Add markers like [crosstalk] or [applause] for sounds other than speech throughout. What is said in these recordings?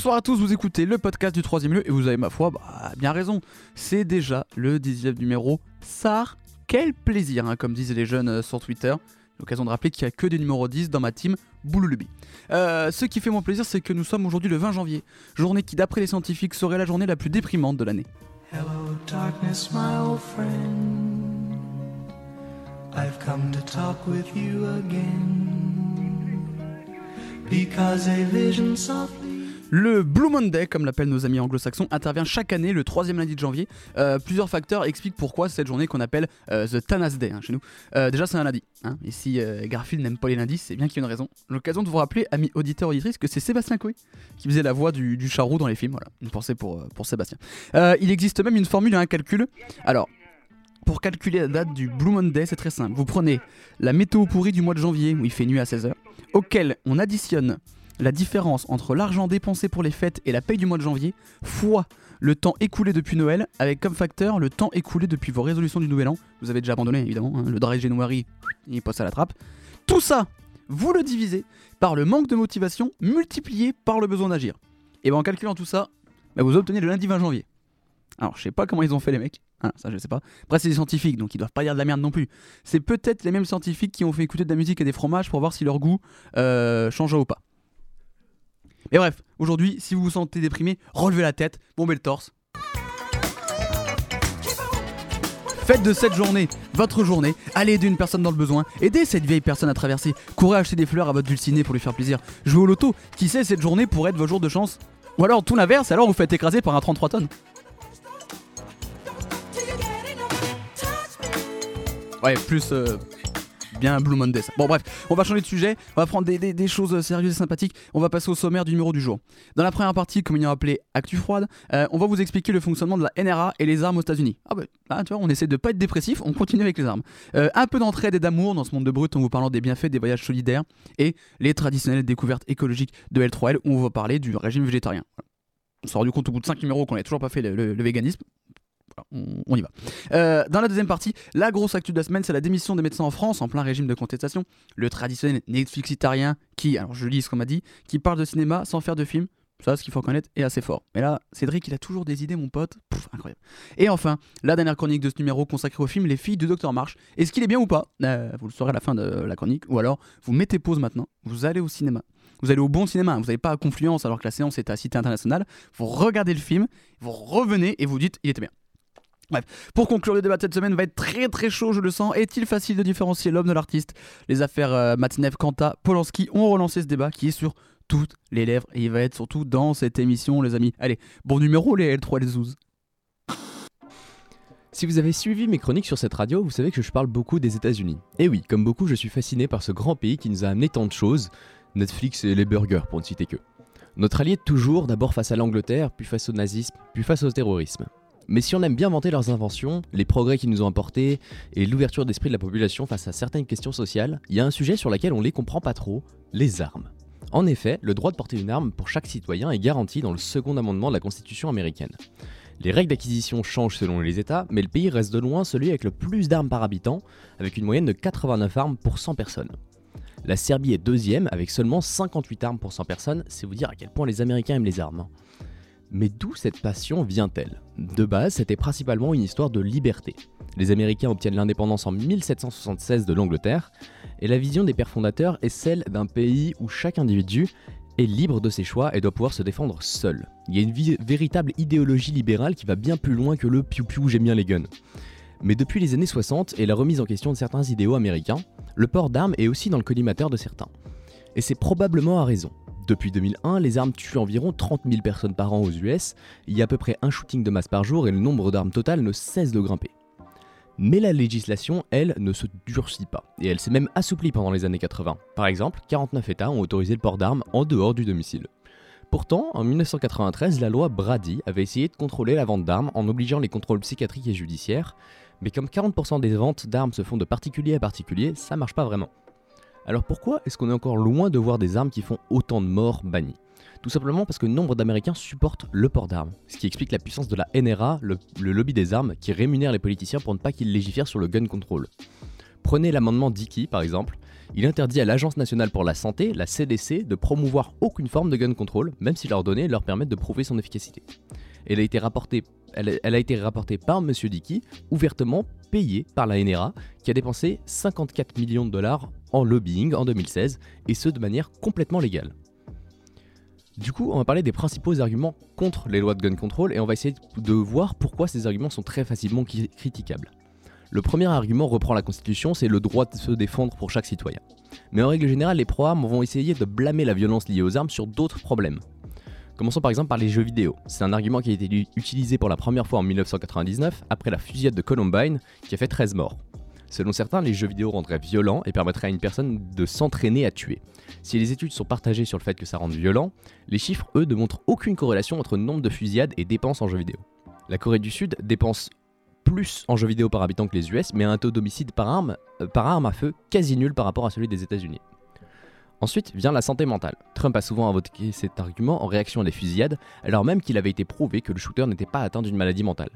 Bonsoir à tous, vous écoutez le podcast du troisième lieu et vous avez ma foi bah, bien raison. C'est déjà le 19 numéro. Sar, quel plaisir, hein, comme disent les jeunes euh, sur Twitter. L'occasion de rappeler qu'il n'y a que des numéros 10 dans ma team Boululubi. Euh, ce qui fait mon plaisir, c'est que nous sommes aujourd'hui le 20 janvier, journée qui, d'après les scientifiques, serait la journée la plus déprimante de l'année. Hello, darkness, my old friend. I've come to talk with you again. Because a vision softly. Le Blue Monday, comme l'appellent nos amis anglo-saxons, intervient chaque année le troisième lundi de janvier. Euh, plusieurs facteurs expliquent pourquoi cette journée qu'on appelle euh, The Thanas Day hein, chez nous. Euh, déjà, c'est un lundi. hein, et si Garfield n'aime pas les lundis, c'est bien qu'il y a une raison. L'occasion de vous rappeler, amis auditeurs auditrices, que c'est Sébastien Coé qui faisait la voix du, du charroux dans les films. Voilà, une pensée pour, Sébastien. Il existe même une formule et un calcul. Alors, pour calculer la date du Blue Monday, c'est très simple. Vous prenez la météo pourrie du mois de janvier, où il fait nuit à 16h, auquel on additionne la différence entre l'argent dépensé pour les fêtes et la paye du mois de janvier, fois le temps écoulé depuis Noël, avec comme facteur le temps écoulé depuis vos résolutions du Nouvel An. Vous avez déjà abandonné, évidemment, hein, le dry January, il passe à la trappe. Tout ça, vous le divisez par le manque de motivation multiplié par le besoin d'agir. Et ben en calculant tout ça, bah, vous obtenez le lundi 20 janvier. Alors, je sais pas comment ils ont fait les mecs. Hein, ça, je sais pas. Après, c'est des scientifiques, donc ils doivent pas dire de la merde non plus. C'est peut-être les mêmes scientifiques qui ont fait écouter de la musique et des fromages pour voir si leur goût euh, changeait ou pas. Mais bref, aujourd'hui, si vous vous sentez déprimé, relevez la tête, bombez le torse. Faites de cette journée votre journée, allez aider une personne dans le besoin, aidez cette vieille personne à traverser, courez acheter des fleurs à votre dulciné pour lui faire plaisir, jouez au loto, qui sait cette journée pourrait être vos jours de chance Ou alors tout l'inverse, alors vous faites écraser par un 33 tonnes. Ouais, plus euh, bien Blue Monday. Bon bref, on va changer de sujet, on va prendre des, choses sérieuses et sympathiques. On va passer au sommaire du numéro du jour. Dans la première partie, comme il y a appelé Actu Froide, euh, on va vous expliquer le fonctionnement de la NRA et les armes aux États-Unis. Ah bah là, tu vois, on essaie de pas être dépressif, on continue avec les armes. Euh, un peu d'entraide et d'amour dans ce monde de brut en vous parlant des bienfaits des voyages solidaires et les traditionnelles découvertes écologiques de L3L où on va parler du régime végétarien. On s'est rendu compte au bout de 5 numéros qu'on n'avait toujours pas fait le véganisme. On- y va. Euh, dans la deuxième partie, la grosse actu de la semaine, c'est la démission des médecins en France en plein régime de contestation. Le traditionnel Netflixitarien qui, alors je lis ce qu'on m'a dit, qui parle de cinéma sans faire de film. Ça, ce qu'il faut reconnaître, est assez fort. Mais là, Cédric, il a toujours des idées, mon pote. Pouf, incroyable. Et enfin, la dernière chronique de ce numéro consacrée au film Les filles de Dr. March. Est-ce qu'il est bien ou pas? Euh, Vous le saurez à la fin de la chronique. Ou alors, vous mettez pause maintenant, vous allez au cinéma. Vous allez au bon cinéma, vous n'allez pas à Confluence alors que la séance est à Cité Internationale. Vous regardez le film, vous revenez et vous dites il était bien. Bref, pour conclure, le débat de cette semaine va être très très chaud, je le sens. Est-il facile de différencier l'homme de l'artiste? Les affaires euh, Matinev, Kanta, Polanski ont relancé ce débat qui est sur toutes les lèvres et il va être surtout dans cette émission, les amis. Allez, bon numéro les L3 et les Zouz. Si vous avez suivi mes chroniques sur cette radio, vous savez que je parle beaucoup des États-Unis. Et oui, comme beaucoup, je suis fasciné par ce grand pays qui nous a amené tant de choses, Netflix et les burgers pour ne citer que. Notre allié de toujours, d'abord face à l'Angleterre, puis face au nazisme, puis face au terrorisme. Mais si on aime bien vanter leurs inventions, les progrès qu'ils nous ont apportés et l'ouverture d'esprit de la population face à certaines questions sociales, il y a un sujet sur lequel on les comprend pas trop, les armes. En effet, le droit de porter une arme pour chaque citoyen est garanti dans le second amendement de la Constitution américaine. Les règles d'acquisition changent selon les États, mais le pays reste de loin celui avec le plus d'armes par habitant, avec une moyenne de 89 armes pour 100 personnes. La Serbie est deuxième, avec seulement 58 armes pour 100 personnes, c'est vous dire à quel point les Américains aiment les armes. Mais d'où cette passion vient-elle? De base, c'était principalement une histoire de liberté. Les Américains obtiennent l'indépendance en 1776 de l'Angleterre, et la vision des pères fondateurs est celle d'un pays où chaque individu est libre de ses choix et doit pouvoir se défendre seul. Il y a une véritable idéologie libérale qui va bien plus loin que le piou-piou j'aime bien les guns. Mais depuis les années 60 et la remise en question de certains idéaux américains, le port d'armes est aussi dans le collimateur de certains. Et c'est probablement à raison. Depuis 2001, les armes tuent environ 30 000 personnes par an aux US, il y a à peu près un shooting de masse par jour et le nombre d'armes totales ne cesse de grimper. Mais la législation, elle, ne se durcit pas, et elle s'est même assouplie pendant les années 80. Par exemple, 49 États ont autorisé le port d'armes en dehors du domicile. Pourtant, en 1993, la loi Brady avait essayé de contrôler la vente d'armes en obligeant les contrôles psychiatriques et judiciaires, mais comme 40% des ventes d'armes se font de particulier à particulier, ça marche pas vraiment. Alors pourquoi est-ce qu'on est encore loin de voir des armes qui font autant de morts bannies Tout simplement parce que nombre d'Américains supportent le port d'armes, ce qui explique la puissance de la NRA, le, lobby des armes, qui rémunère les politiciens pour ne pas qu'ils légifèrent sur le gun control. Prenez l'amendement Dickey par exemple, il interdit à l'Agence nationale pour la santé, la CDC, de promouvoir aucune forme de gun control, même si leurs données leur permettent de prouver son efficacité. Elle a été rapportée, elle, a été par M. Dickey, ouvertement payé par la NRA, qui a dépensé 54 millions de dollars en lobbying en 2016, et ce de manière complètement légale. Du coup, on va parler des principaux arguments contre les lois de gun control et on va essayer de voir pourquoi ces arguments sont très facilement critiquables. Le premier argument reprend la Constitution, c'est le droit de se défendre pour chaque citoyen. Mais en règle générale, les pro-armes vont essayer de blâmer la violence liée aux armes sur d'autres problèmes. Commençons par exemple par les jeux vidéo. C'est un argument qui a été utilisé pour la première fois en 1999, après la fusillade de Columbine, qui a fait 13 morts. Selon certains, les jeux vidéo rendraient violents et permettraient à une personne de s'entraîner à tuer. Si les études sont partagées sur le fait que ça rende violent, les chiffres, eux, ne montrent aucune corrélation entre nombre de fusillades et dépenses en jeux vidéo. La Corée du Sud dépense plus en jeux vidéo par habitant que les US, mais a un taux d'homicide par arme, euh, par arme à feu quasi nul par rapport à celui des États-Unis. Ensuite vient la santé mentale. Trump a souvent invoqué cet argument en réaction à des fusillades, alors même qu'il avait été prouvé que le shooter n'était pas atteint d'une maladie mentale.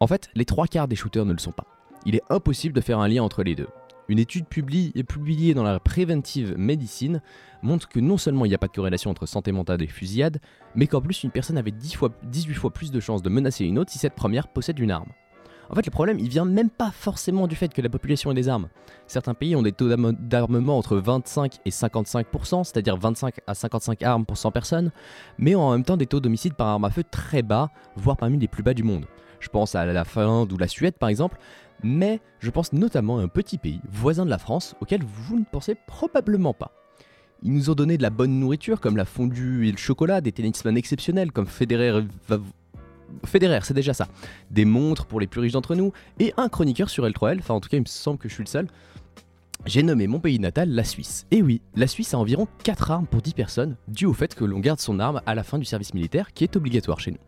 En fait, les trois quarts des shooters ne le sont pas. Il est impossible de faire un lien entre les deux. Une étude publi- publiée dans la Preventive Medicine montre que non seulement il n'y a pas de corrélation entre santé mentale et fusillade, mais qu'en plus une personne avait 10 fois, 18 fois plus de chances de menacer une autre si cette première possède une arme. En fait, le problème, il vient même pas forcément du fait que la population ait des armes. Certains pays ont des taux d'arme- d'armement entre 25 et 55%, c'est-à-dire 25 à 55 armes pour 100 personnes, mais ont en même temps des taux d'homicide par arme à feu très bas, voire parmi les plus bas du monde. Je pense à la Finlande ou la Suède par exemple, mais je pense notamment à un petit pays, voisin de la France, auquel vous ne pensez probablement pas. Ils nous ont donné de la bonne nourriture comme la fondue et le chocolat, des tennisman exceptionnels comme Federer, Federer, c'est déjà ça, des montres pour les plus riches d'entre nous, et un chroniqueur sur L3L, enfin en tout cas il me semble que je suis le seul. J'ai nommé mon pays natal la Suisse. Et oui, la Suisse a environ 4 armes pour 10 personnes, dû au fait que l'on garde son arme à la fin du service militaire, qui est obligatoire chez nous.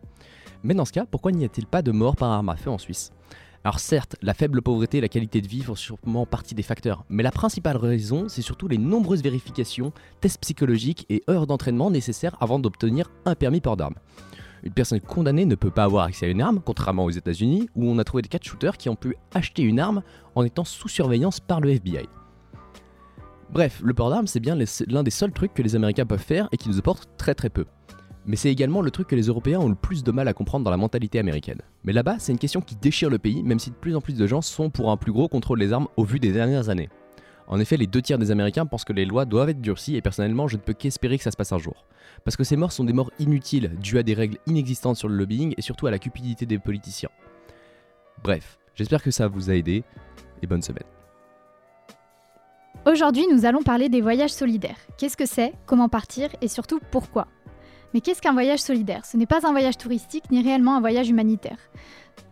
Mais dans ce cas, pourquoi n'y a-t-il pas de mort par arme à feu en Suisse? Alors certes, la faible pauvreté et la qualité de vie font sûrement partie des facteurs, mais la principale raison, c'est surtout les nombreuses vérifications, tests psychologiques et heures d'entraînement nécessaires avant d'obtenir un permis port d'arme. Une personne condamnée ne peut pas avoir accès à une arme, contrairement aux États-Unis, où on a trouvé des catch shooters qui ont pu acheter une arme en étant sous surveillance par le FBI. Bref, le port d'armes, c'est bien l'un des seuls trucs que les Américains peuvent faire et qui nous apporte très très peu. Mais c'est également le truc que les Européens ont le plus de mal à comprendre dans la mentalité américaine. Mais là-bas, c'est une question qui déchire le pays, même si de plus en plus de gens sont pour un plus gros contrôle des armes au vu des dernières années. En effet, les deux tiers des Américains pensent que les lois doivent être durcies et personnellement, je ne peux qu'espérer que ça se passe un jour. Parce que ces morts sont des morts inutiles, dues à des règles inexistantes sur le lobbying et surtout à la cupidité des politiciens. Bref, j'espère que ça vous a aidé et bonne semaine. Aujourd'hui, nous allons parler des voyages solidaires. Qu'est-ce que c'est Comment partir Et surtout, pourquoi? Mais qu'est-ce qu'un voyage solidaire? Ce n'est pas un voyage touristique ni réellement un voyage humanitaire.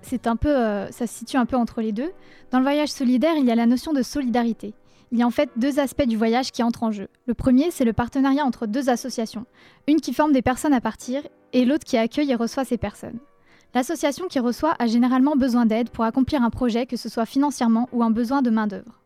C'est un peu, euh, ça se situe un peu entre les deux. Dans le voyage solidaire, il y a la notion de solidarité. Il y a en fait deux aspects du voyage qui entrent en jeu. Le premier, c'est le partenariat entre deux associations, une qui forme des personnes à partir et l'autre qui accueille et reçoit ces personnes. L'association qui reçoit a généralement besoin d'aide pour accomplir un projet, que ce soit financièrement ou un besoin de main-d'œuvre.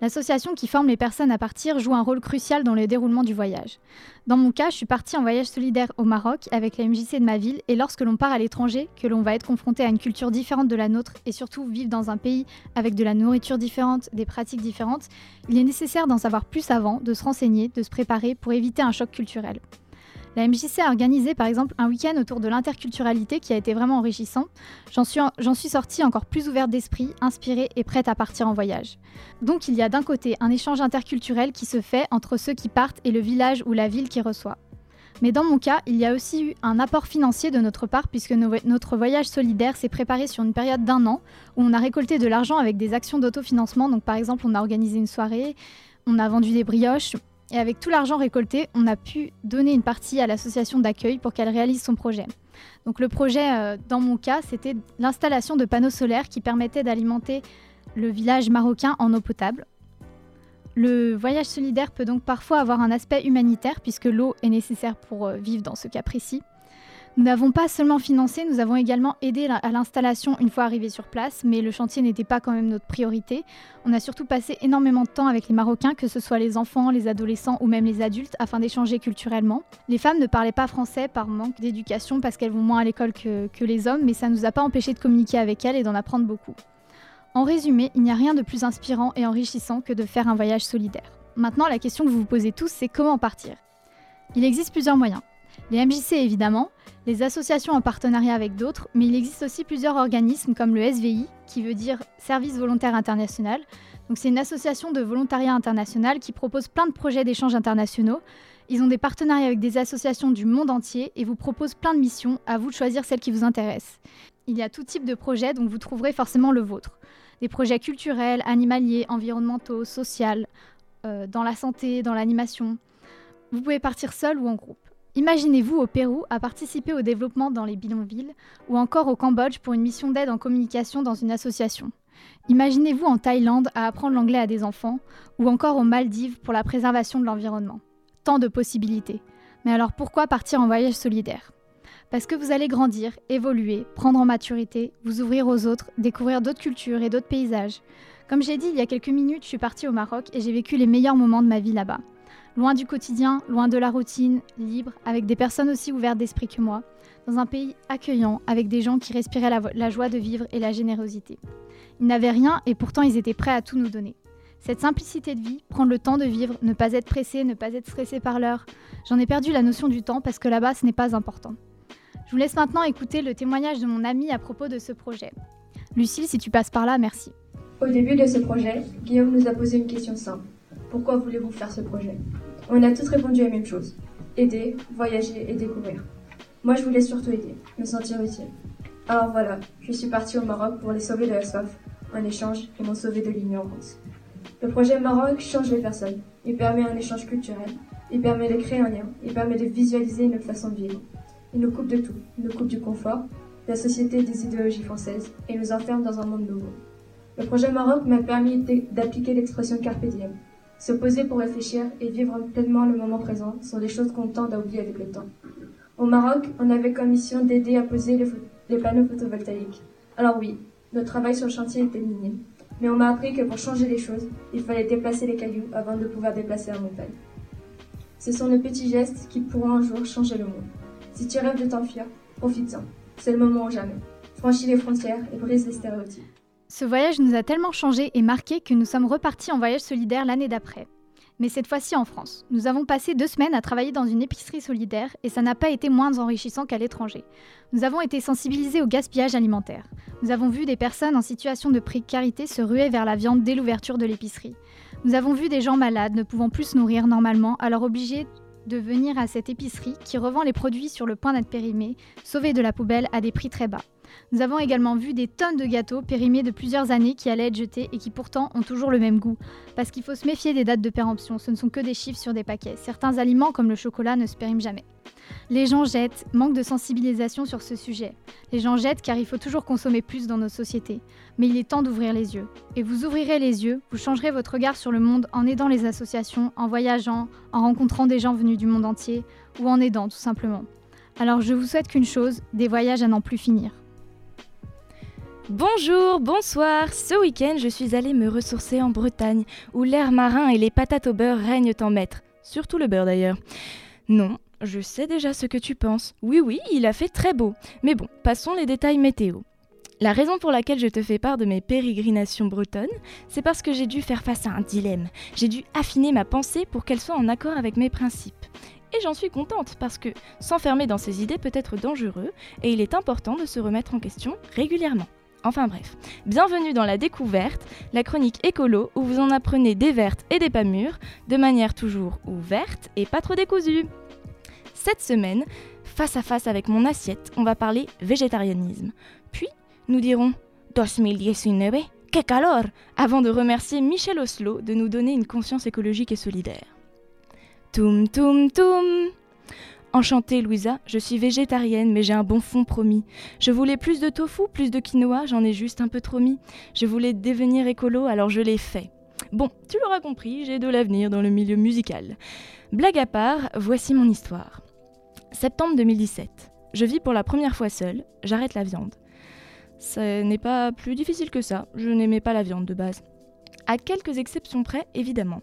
L'association qui forme les personnes à partir joue un rôle crucial dans le déroulement du voyage. Dans mon cas, je suis partie en voyage solidaire au Maroc avec la MJC de ma ville et lorsque l'on part à l'étranger, que l'on va être confronté à une culture différente de la nôtre et surtout vivre dans un pays avec de la nourriture différente, des pratiques différentes, il est nécessaire d'en savoir plus avant, de se renseigner, de se préparer pour éviter un choc culturel. La MJC a organisé par exemple un week-end autour de l'interculturalité qui a été vraiment enrichissant. J'en suis, sortie encore plus ouverte d'esprit, inspirée et prête à partir en voyage. Donc il y a d'un côté un échange interculturel qui se fait entre ceux qui partent et le village ou la ville qui reçoit. Mais dans mon cas, il y a aussi eu un apport financier de notre part puisque no- notre voyage solidaire s'est préparé sur une période d'un an où on a récolté de l'argent avec des actions d'autofinancement. Donc par exemple, on a organisé une soirée, on a vendu des brioches et avec tout l'argent récolté, on a pu donner une partie à l'association d'accueil pour qu'elle réalise son projet. Donc le projet, euh, dans mon cas, c'était l'installation de panneaux solaires qui permettaient d'alimenter le village marocain en eau potable. Le voyage solidaire peut donc parfois avoir un aspect humanitaire puisque l'eau est nécessaire pour euh, vivre dans ce cas précis. Nous n'avons pas seulement financé, nous avons également aidé à l'installation une fois arrivés sur place, mais le chantier n'était pas quand même notre priorité. On a surtout passé énormément de temps avec les Marocains, que ce soit les enfants, les adolescents ou même les adultes, afin d'échanger culturellement. Les femmes ne parlaient pas français par manque d'éducation parce qu'elles vont moins à l'école que, les hommes, mais ça ne nous a pas empêché de communiquer avec elles et d'en apprendre beaucoup. En résumé, il n'y a rien de plus inspirant et enrichissant que de faire un voyage solidaire. Maintenant, la question que vous vous posez tous, c'est comment partir? Il existe plusieurs moyens. Les MJC évidemment, les associations en partenariat avec d'autres, mais il existe aussi plusieurs organismes comme le SVI, qui veut dire Service Volontaire International. Donc c'est une association de volontariat international qui propose plein de projets d'échanges internationaux. Ils ont des partenariats avec des associations du monde entier et vous proposent plein de missions, à vous de choisir celle qui vous intéresse. Il y a tout type de projets, donc vous trouverez forcément le vôtre. Des projets culturels, animaliers, environnementaux, sociaux, euh, dans la santé, dans l'animation. Vous pouvez partir seul ou en groupe. Imaginez-vous au Pérou à participer au développement dans les bidonvilles ou encore au Cambodge pour une mission d'aide en communication dans une association. Imaginez-vous en Thaïlande à apprendre l'anglais à des enfants ou encore aux Maldives pour la préservation de l'environnement. Tant de possibilités. Mais alors pourquoi partir en voyage solidaire? Parce que vous allez grandir, évoluer, prendre en maturité, vous ouvrir aux autres, découvrir d'autres cultures et d'autres paysages. Comme j'ai dit il y a quelques minutes, je suis partie au Maroc et j'ai vécu les meilleurs moments de ma vie là-bas. Loin du quotidien, loin de la routine, libre, avec des personnes aussi ouvertes d'esprit que moi, dans un pays accueillant, avec des gens qui respiraient la, joie de vivre et la générosité. Ils n'avaient rien et pourtant ils étaient prêts à tout nous donner. Cette simplicité de vie, prendre le temps de vivre, ne pas être pressé, ne pas être stressé par l'heure, j'en ai perdu la notion du temps parce que là-bas ce n'est pas important. Je vous laisse maintenant écouter le témoignage de mon ami à propos de ce projet. Lucille, si tu passes par là, merci. Au début de ce projet, Guillaume nous a posé une question simple. Pourquoi voulez-vous faire ce projet? On a toutes répondu à la même chose. Aider, voyager et découvrir. Moi, je voulais surtout aider, me sentir utile. Alors voilà, je suis partie au Maroc pour les sauver de la soif. En échange, ils m'ont sauvé de l'ignorance. Le projet Maroc change les personnes. Il permet un échange culturel. Il permet de créer un lien. Il permet de visualiser notre façon de vivre. Il nous coupe de tout. Il nous coupe du confort, de la société des idéologies françaises et nous enferme dans un monde nouveau. Le projet Maroc m'a permis d'appliquer l'expression carpe diem. Se poser pour réfléchir et vivre pleinement le moment présent sont des choses qu'on tend à oublier avec le temps. Au Maroc, on avait comme mission d'aider à poser les, les panneaux photovoltaïques. Alors oui, notre travail sur le chantier était minime, mais on m'a appris que pour changer les choses, il fallait déplacer les cailloux avant de pouvoir déplacer la montagne. Ce sont nos petits gestes qui pourront un jour changer le monde. Si tu rêves de t'enfuir, profite-en. C'est le moment ou jamais. Franchis les frontières et brise les stéréotypes. Ce voyage nous a tellement changé et marqué que nous sommes repartis en voyage solidaire l'année d'après. Mais cette fois-ci en France. Nous avons passé deux semaines à travailler dans une épicerie solidaire et ça n'a pas été moins enrichissant qu'à l'étranger. Nous avons été sensibilisés au gaspillage alimentaire. Nous avons vu des personnes en situation de précarité se ruer vers la viande dès l'ouverture de l'épicerie. Nous avons vu des gens malades ne pouvant plus se nourrir normalement, alors obligés de venir à cette épicerie qui revend les produits sur le point d'être périmés, sauvés de la poubelle à des prix très bas. Nous avons également vu des tonnes de gâteaux périmés de plusieurs années qui allaient être jetés et qui pourtant ont toujours le même goût. Parce qu'il faut se méfier des dates de péremption, ce ne sont que des chiffres sur des paquets. Certains aliments comme le chocolat ne se périment jamais. Les gens jettent, manque de sensibilisation sur ce sujet. Les gens jettent car il faut toujours consommer plus dans nos sociétés. Mais il est temps d'ouvrir les yeux. Et vous ouvrirez les yeux, vous changerez votre regard sur le monde en aidant les associations, en voyageant, en rencontrant des gens venus du monde entier, ou en aidant tout simplement. Alors je vous souhaite qu'une chose, des voyages à n'en plus finir. Bonjour, bonsoir. Ce week-end, je suis allée me ressourcer en Bretagne, où l'air marin et les patates au beurre règnent en maître. Surtout le beurre d'ailleurs. Non, je sais déjà ce que tu penses. Oui, oui, il a fait très beau. Mais bon, passons les détails météo. La raison pour laquelle je te fais part de mes pérégrinations bretonnes, c'est parce que j'ai dû faire face à un dilemme. J'ai dû affiner ma pensée pour qu'elle soit en accord avec mes principes. Et j'en suis contente parce que s'enfermer dans ses idées peut être dangereux et il est important de se remettre en question régulièrement. Enfin bref, bienvenue dans la découverte, la chronique écolo où vous en apprenez des vertes et des pas mûres, de manière toujours ouverte et pas trop décousue. Cette semaine, face à face avec mon assiette, on va parler végétarianisme. Puis, nous dirons 2019, que calor avant de remercier Michel Oslo de nous donner une conscience écologique et solidaire. Toum toum toum Enchantée, Louisa, je suis végétarienne, mais j'ai un bon fond promis. Je voulais plus de tofu, plus de quinoa, j'en ai juste un peu trop mis. Je voulais devenir écolo, alors je l'ai fait. Bon, tu l'auras compris, j'ai de l'avenir dans le milieu musical. Blague à part, voici mon histoire. Septembre 2017. Je vis pour la première fois seule, j'arrête la viande. Ce n'est pas plus difficile que ça, je n'aimais pas la viande de base. À quelques exceptions près, évidemment.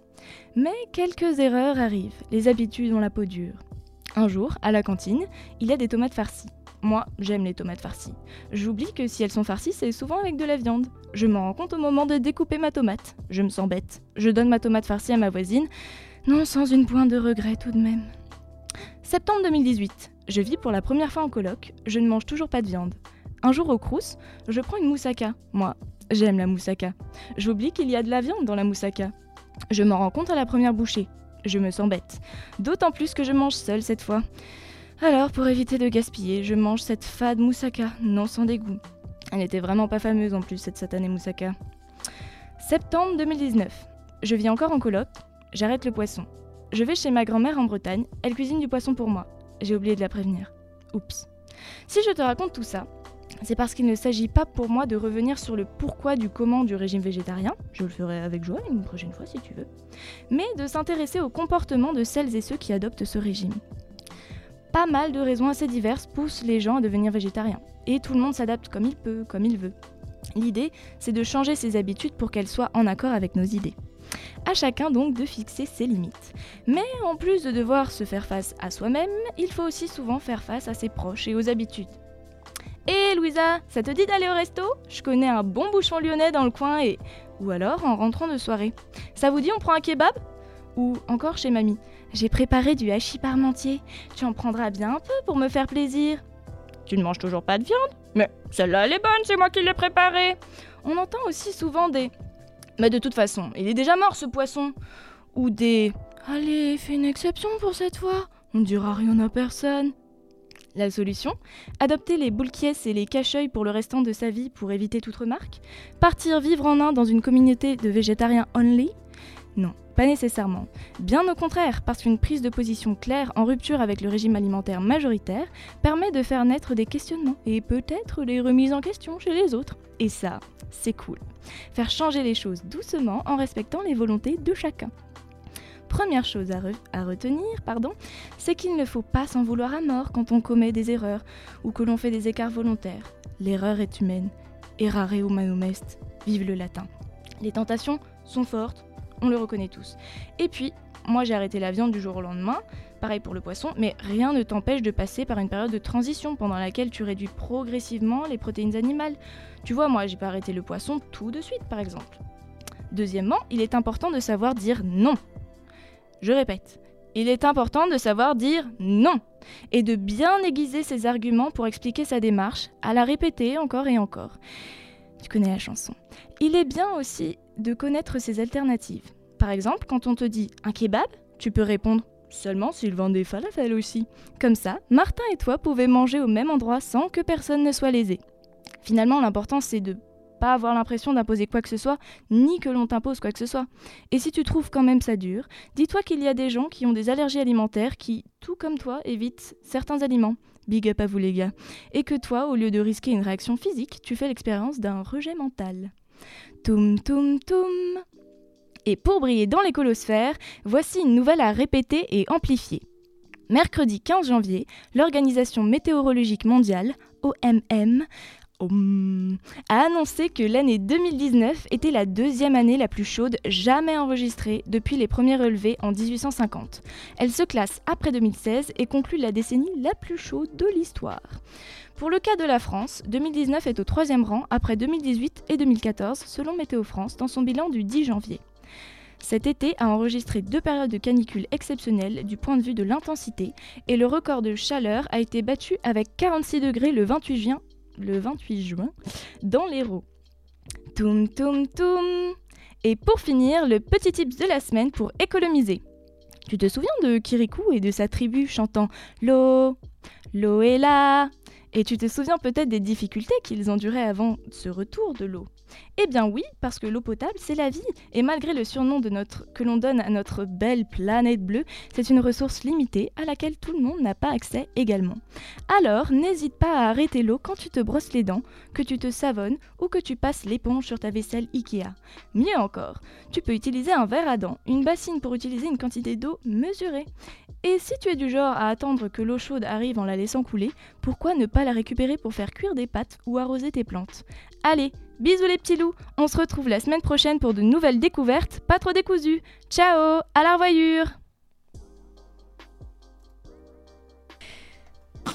Mais quelques erreurs arrivent, les habitudes ont la peau dure. Un jour, à la cantine, il y a des tomates farcies. Moi, j'aime les tomates farcies. J'oublie que si elles sont farcies, c'est souvent avec de la viande. Je m'en rends compte au moment de découper ma tomate. Je me sens bête. Je donne ma tomate farcie à ma voisine. Non, sans une pointe de regret tout de même. Septembre 2018. Je vis pour la première fois en coloc. Je ne mange toujours pas de viande. Un jour au Crous, je prends une moussaka. Moi, j'aime la moussaka. J'oublie qu'il y a de la viande dans la moussaka. Je m'en rends compte à la première bouchée. Je me sens bête. D'autant plus que je mange seule cette fois. Alors, pour éviter de gaspiller, je mange cette fade moussaka, non sans dégoût. Elle n'était vraiment pas fameuse en plus, cette satanée moussaka. Septembre 2019. Je vis encore en coloc. J'arrête le poisson. Je vais chez ma grand-mère en Bretagne. Elle cuisine du poisson pour moi. J'ai oublié de la prévenir. Oups. Si je te raconte tout ça, c'est parce qu'il ne s'agit pas pour moi de revenir sur le pourquoi du comment du régime végétarien, je le ferai avec joie une prochaine fois si tu veux, mais de s'intéresser au comportement de celles et ceux qui adoptent ce régime. Pas mal de raisons assez diverses poussent les gens à devenir végétariens, et tout le monde s'adapte comme il peut, comme il veut. L'idée, c'est de changer ses habitudes pour qu'elles soient en accord avec nos idées. À chacun donc de fixer ses limites. Mais en plus de devoir se faire face à soi-même, il faut aussi souvent faire face à ses proches et aux habitudes. Hé Louisa, ça te dit d'aller au resto? Je connais un bon bouchon lyonnais dans le coin et. Ou alors en rentrant de soirée. Ça vous dit on prend un kebab? Ou encore chez mamie. J'ai préparé du hachis parmentier. Tu en prendras bien un peu pour me faire plaisir. Tu ne manges toujours pas de viande? Mais celle-là elle est bonne, c'est moi qui l'ai préparée. On entend aussi souvent des. Mais de toute façon, il est déjà mort ce poisson. Ou des. Allez, fais une exception pour cette fois. On dira rien à personne. La solution Adopter les boulkies et les cache pour le restant de sa vie pour éviter toute remarque Partir vivre en Inde dans une communauté de végétariens only? Non, pas nécessairement. Bien au contraire, parce qu'une prise de position claire en rupture avec le régime alimentaire majoritaire permet de faire naître des questionnements et peut-être des remises en question chez les autres. Et ça, c'est cool. Faire changer les choses doucement en respectant les volontés de chacun. Première chose à, re- à retenir, pardon, c'est qu'il ne faut pas s'en vouloir à mort quand on commet des erreurs ou que l'on fait des écarts volontaires. L'erreur est humaine. Errare humanum est. Vive le latin. Les tentations sont fortes, on le reconnaît tous. Et puis, moi j'ai arrêté la viande du jour au lendemain, pareil pour le poisson, mais rien ne t'empêche de passer par une période de transition pendant laquelle tu réduis progressivement les protéines animales. Tu vois, moi j'ai pas arrêté le poisson tout de suite par exemple. Deuxièmement, il est important de savoir dire non. Je répète, il est important de savoir dire non et de bien aiguiser ses arguments pour expliquer sa démarche, à la répéter encore et encore. Tu connais la chanson. Il est bien aussi de connaître ses alternatives. Par exemple, quand on te dit un kebab, tu peux répondre seulement s'ils vendent des falafels aussi. Comme ça, Martin et toi pouvez manger au même endroit sans que personne ne soit lésé. Finalement, l'important c'est de pas avoir l'impression d'imposer quoi que ce soit, ni que l'on t'impose quoi que ce soit. Et si tu trouves quand même ça dur, dis-toi qu'il y a des gens qui ont des allergies alimentaires qui, tout comme toi, évitent certains aliments. Big up à vous les gars. Et que toi, au lieu de risquer une réaction physique, tu fais l'expérience d'un rejet mental. Toum toum toum. Et pour briller dans l'écolosphère, voici une nouvelle à répéter et amplifier. Mercredi 15 janvier, l'Organisation météorologique mondiale, OMM, Om, a annoncé que l'année 2019 était la deuxième année la plus chaude jamais enregistrée depuis les premiers relevés en 1850. Elle se classe après 2016 et conclut la décennie la plus chaude de l'histoire. Pour le cas de la France, 2019 est au troisième rang après 2018 et 2014 selon Météo France dans son bilan du 10 janvier. Cet été a enregistré deux périodes de canicule exceptionnelles du point de vue de l'intensité et le record de chaleur a été battu avec 46 degrés le 28 juin, le 28 juin dans l'Hérault. Toum toum toum Et pour finir, le petit tips de la semaine pour économiser. Tu te souviens de Kirikou et de sa tribu chantant L'eau, l'eau est là Et tu te souviens peut-être des difficultés qu'ils enduraient avant ce retour de l'eau? Eh bien oui, parce que l'eau potable, c'est la vie. Et malgré le surnom de notre, que l'on donne à notre belle planète bleue, c'est une ressource limitée à laquelle tout le monde n'a pas accès également. Alors, n'hésite pas à arrêter l'eau quand tu te brosses les dents, que tu te savonnes ou que tu passes l'éponge sur ta vaisselle Ikea. Mieux encore, tu peux utiliser un verre à dents, une bassine pour utiliser une quantité d'eau mesurée. Et si tu es du genre à attendre que l'eau chaude arrive en la laissant couler, pourquoi ne pas la récupérer pour faire cuire des pâtes ou arroser tes plantes? Allez, bisous les petits loups, on se retrouve la semaine prochaine pour de nouvelles découvertes, pas trop décousues. Ciao, à la revoyure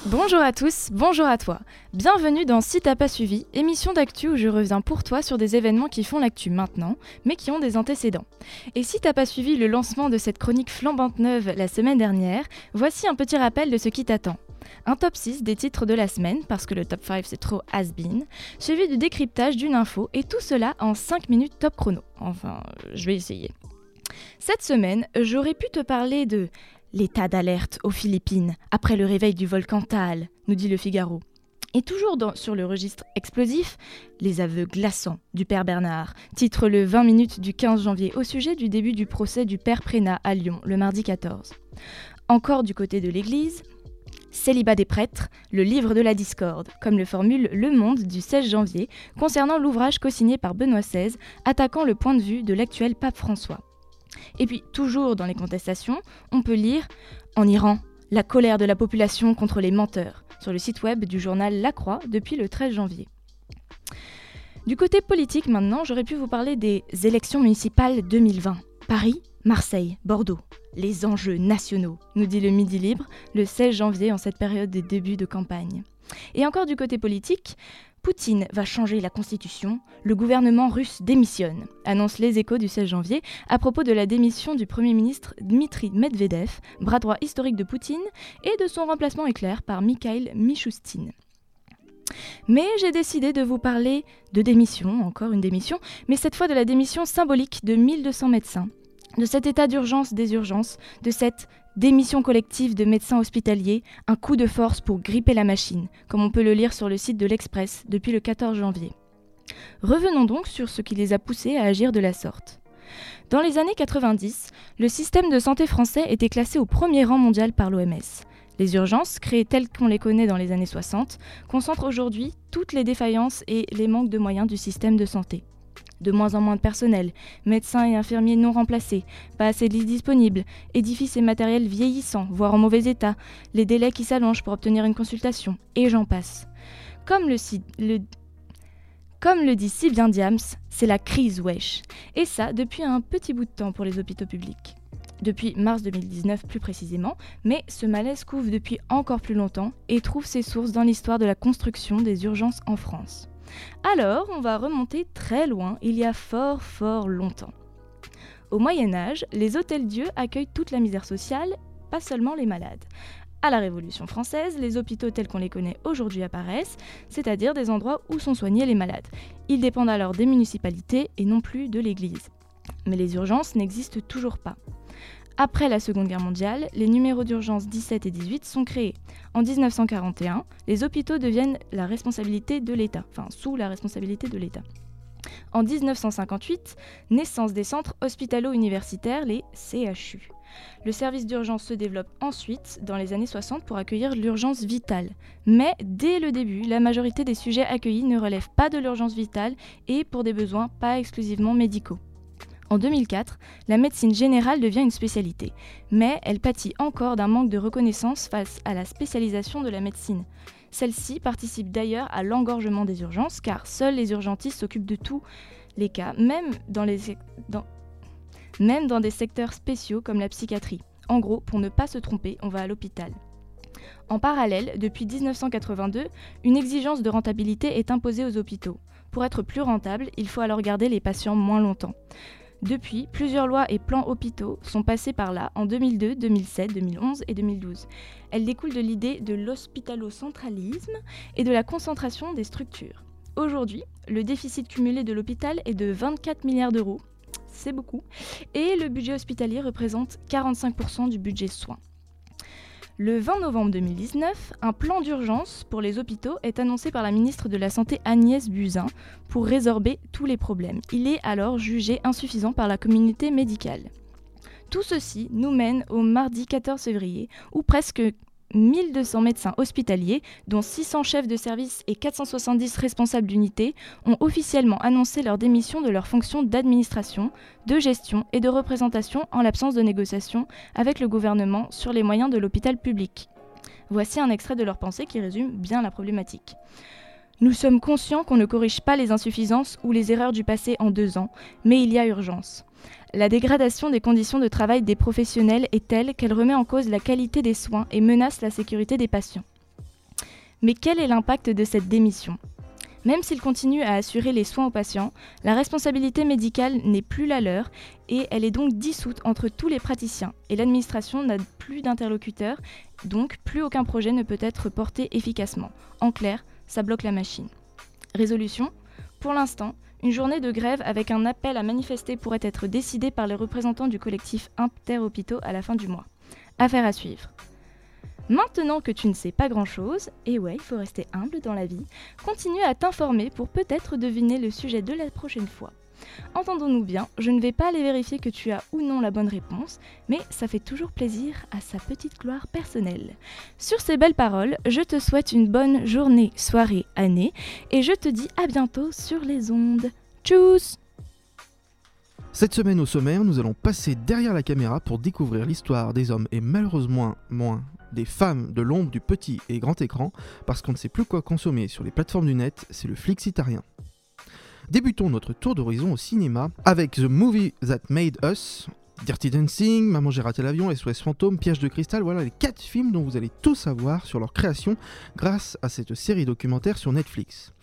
Bonjour à tous, bonjour à toi. Bienvenue dans Si t'as pas suivi, émission d'actu où je reviens pour toi sur des événements qui font l'actu maintenant, mais qui ont des antécédents. Et si t'as pas suivi le lancement de cette chronique flambante neuve la semaine dernière, voici un petit rappel de ce qui t'attend. Un top 6 des titres de la semaine, parce que le top 5 c'est trop has-been, suivi du décryptage d'une info, et tout cela en 5 minutes top chrono. Enfin, euh, je vais essayer. Cette semaine, j'aurais pu te parler de L'état d'alerte aux Philippines après le réveil du volcan Taal, nous dit le Figaro. Et toujours sur le registre explosif, les aveux glaçants du père Bernard, titre le 20 minutes du 15 janvier au sujet du début du procès du père Prénat à Lyon le mardi 14. Encore du côté de l'Église, Célibat des prêtres, le livre de la discorde, comme le formule Le Monde du 16 janvier concernant l'ouvrage co-signé par Benoît XVI attaquant le point de vue de l'actuel pape François. Et puis, toujours dans les contestations, on peut lire En Iran, la colère de la population contre les menteurs, sur le site web du journal La Croix depuis le 13 janvier. Du côté politique maintenant, j'aurais pu vous parler des élections municipales 2020. Paris, Marseille, Bordeaux. Les enjeux nationaux, nous dit le Midi Libre le 16 janvier en cette période des débuts de campagne. Et encore du côté politique, Poutine va changer la constitution, le gouvernement russe démissionne, annonce les échos du 16 janvier à propos de la démission du Premier ministre Dmitri Medvedev, bras droit historique de Poutine, et de son remplacement éclair par Mikhail Mishustin. Mais j'ai décidé de vous parler de démission, encore une démission, mais cette fois de la démission symbolique de 1200 médecins, de cet état d'urgence des urgences, de cette démission collective de médecins hospitaliers, un coup de force pour gripper la machine, comme on peut le lire sur le site de l'Express depuis le 14 janvier. Revenons donc sur ce qui les a poussés à agir de la sorte. Dans les années 90, le système de santé français était classé au premier rang mondial par l'OMS. Les urgences, créées telles qu'on les connaît dans les années 60, concentrent aujourd'hui toutes les défaillances et les manques de moyens du système de santé. De moins en moins de personnel, médecins et infirmiers non remplacés, pas assez de lits disponibles, édifices et matériels vieillissants, voire en mauvais état, les délais qui s'allongent pour obtenir une consultation, et j'en passe. Comme le, dit si bien Diams, c'est la crise wesh. Et ça depuis un petit bout de temps pour les hôpitaux publics. Depuis mars 2019 plus précisément, mais ce malaise couvre depuis encore plus longtemps et trouve ses sources dans l'histoire de la construction des urgences en France. Alors, on va remonter très loin, il y a fort fort longtemps. Au Moyen Âge, les hôtels-dieux accueillent toute la misère sociale, pas seulement les malades. À la Révolution française, les hôpitaux tels qu'on les connaît aujourd'hui apparaissent, c'est-à-dire des endroits où sont soignés les malades. Ils dépendent alors des municipalités et non plus de l'Église. Mais les urgences n'existent toujours pas. Après la Seconde Guerre mondiale, les numéros d'urgence 17 et 18 sont créés. En 1941, les hôpitaux deviennent la responsabilité de l'État, enfin sous la responsabilité de l'État. En 1958, naissance des centres hospitalo-universitaires, les CHU. Le service d'urgence se développe ensuite dans les années 60 pour accueillir l'urgence vitale. Mais dès le début, la majorité des sujets accueillis ne relèvent pas de l'urgence vitale et pour des besoins pas exclusivement médicaux. En 2004, la médecine générale devient une spécialité, mais elle pâtit encore d'un manque de reconnaissance face à la spécialisation de la médecine. Celle-ci participe d'ailleurs à l'engorgement des urgences car seuls les urgentistes s'occupent de tous les cas, même dans, des secteurs spéciaux comme la psychiatrie. En gros, pour ne pas se tromper, on va à l'hôpital. En parallèle, depuis 1982, une exigence de rentabilité est imposée aux hôpitaux. Pour être plus rentable, il faut alors garder les patients moins longtemps. Depuis, plusieurs lois et plans hôpitaux sont passés par là en 2002, 2007, 2011 et 2012. Elles découlent de l'idée de l'hospitalo-centralisme et de la concentration des structures. Aujourd'hui, le déficit cumulé de l'hôpital est de 24 milliards d'euros, c'est beaucoup, et le budget hospitalier représente 45% du budget soins. Le 20 novembre 2019, un plan d'urgence pour les hôpitaux est annoncé par la ministre de la Santé Agnès Buzyn pour résorber tous les problèmes. Il est alors jugé insuffisant par la communauté médicale. Tout ceci nous mène au mardi 14 février, où presque 1200 médecins hospitaliers, dont 600 chefs de service et 470 responsables d'unité, ont officiellement annoncé leur démission de leurs fonctions d'administration, de gestion et de représentation en l'absence de négociations avec le gouvernement sur les moyens de l'hôpital public. Voici un extrait de leur pensée qui résume bien la problématique. Nous sommes conscients qu'on ne corrige pas les insuffisances ou les erreurs du passé en deux ans, mais il y a urgence. La dégradation des conditions de travail des professionnels est telle qu'elle remet en cause la qualité des soins et menace la sécurité des patients. Mais quel est l'impact de cette démission? Même s'ils continuent à assurer les soins aux patients, la responsabilité médicale n'est plus la leur et elle est donc dissoute entre tous les praticiens et l'administration n'a plus d'interlocuteurs, donc plus aucun projet ne peut être porté efficacement. En clair, ça bloque la machine. Résolution? Pour l'instant, une journée de grève avec un appel à manifester pourrait être décidée par les représentants du collectif Interhôpitaux à la fin du mois. Affaire à suivre. Maintenant que tu ne sais pas grand-chose, et ouais, il faut rester humble dans la vie, continue à t'informer pour peut-être deviner le sujet de la prochaine fois. Entendons-nous bien, je ne vais pas aller vérifier que tu as ou non la bonne réponse, mais ça fait toujours plaisir à sa petite gloire personnelle. Sur ces belles paroles, je te souhaite une bonne journée, soirée, année, et je te dis à bientôt sur les ondes. Tchuss Cette semaine au sommaire, nous allons passer derrière la caméra pour découvrir l'histoire des hommes et malheureusement moins des femmes de l'ombre du petit et grand écran, parce qu'on ne sait plus quoi consommer sur les plateformes du net, c'est le flixitarien. Débutons notre tour d'horizon au cinéma avec The Movie That Made Us, Dirty Dancing, Maman j'ai raté l'avion, SOS Fantôme, Piège de cristal, voilà les 4 films dont vous allez tout savoir sur leur création grâce à cette série documentaire sur Netflix.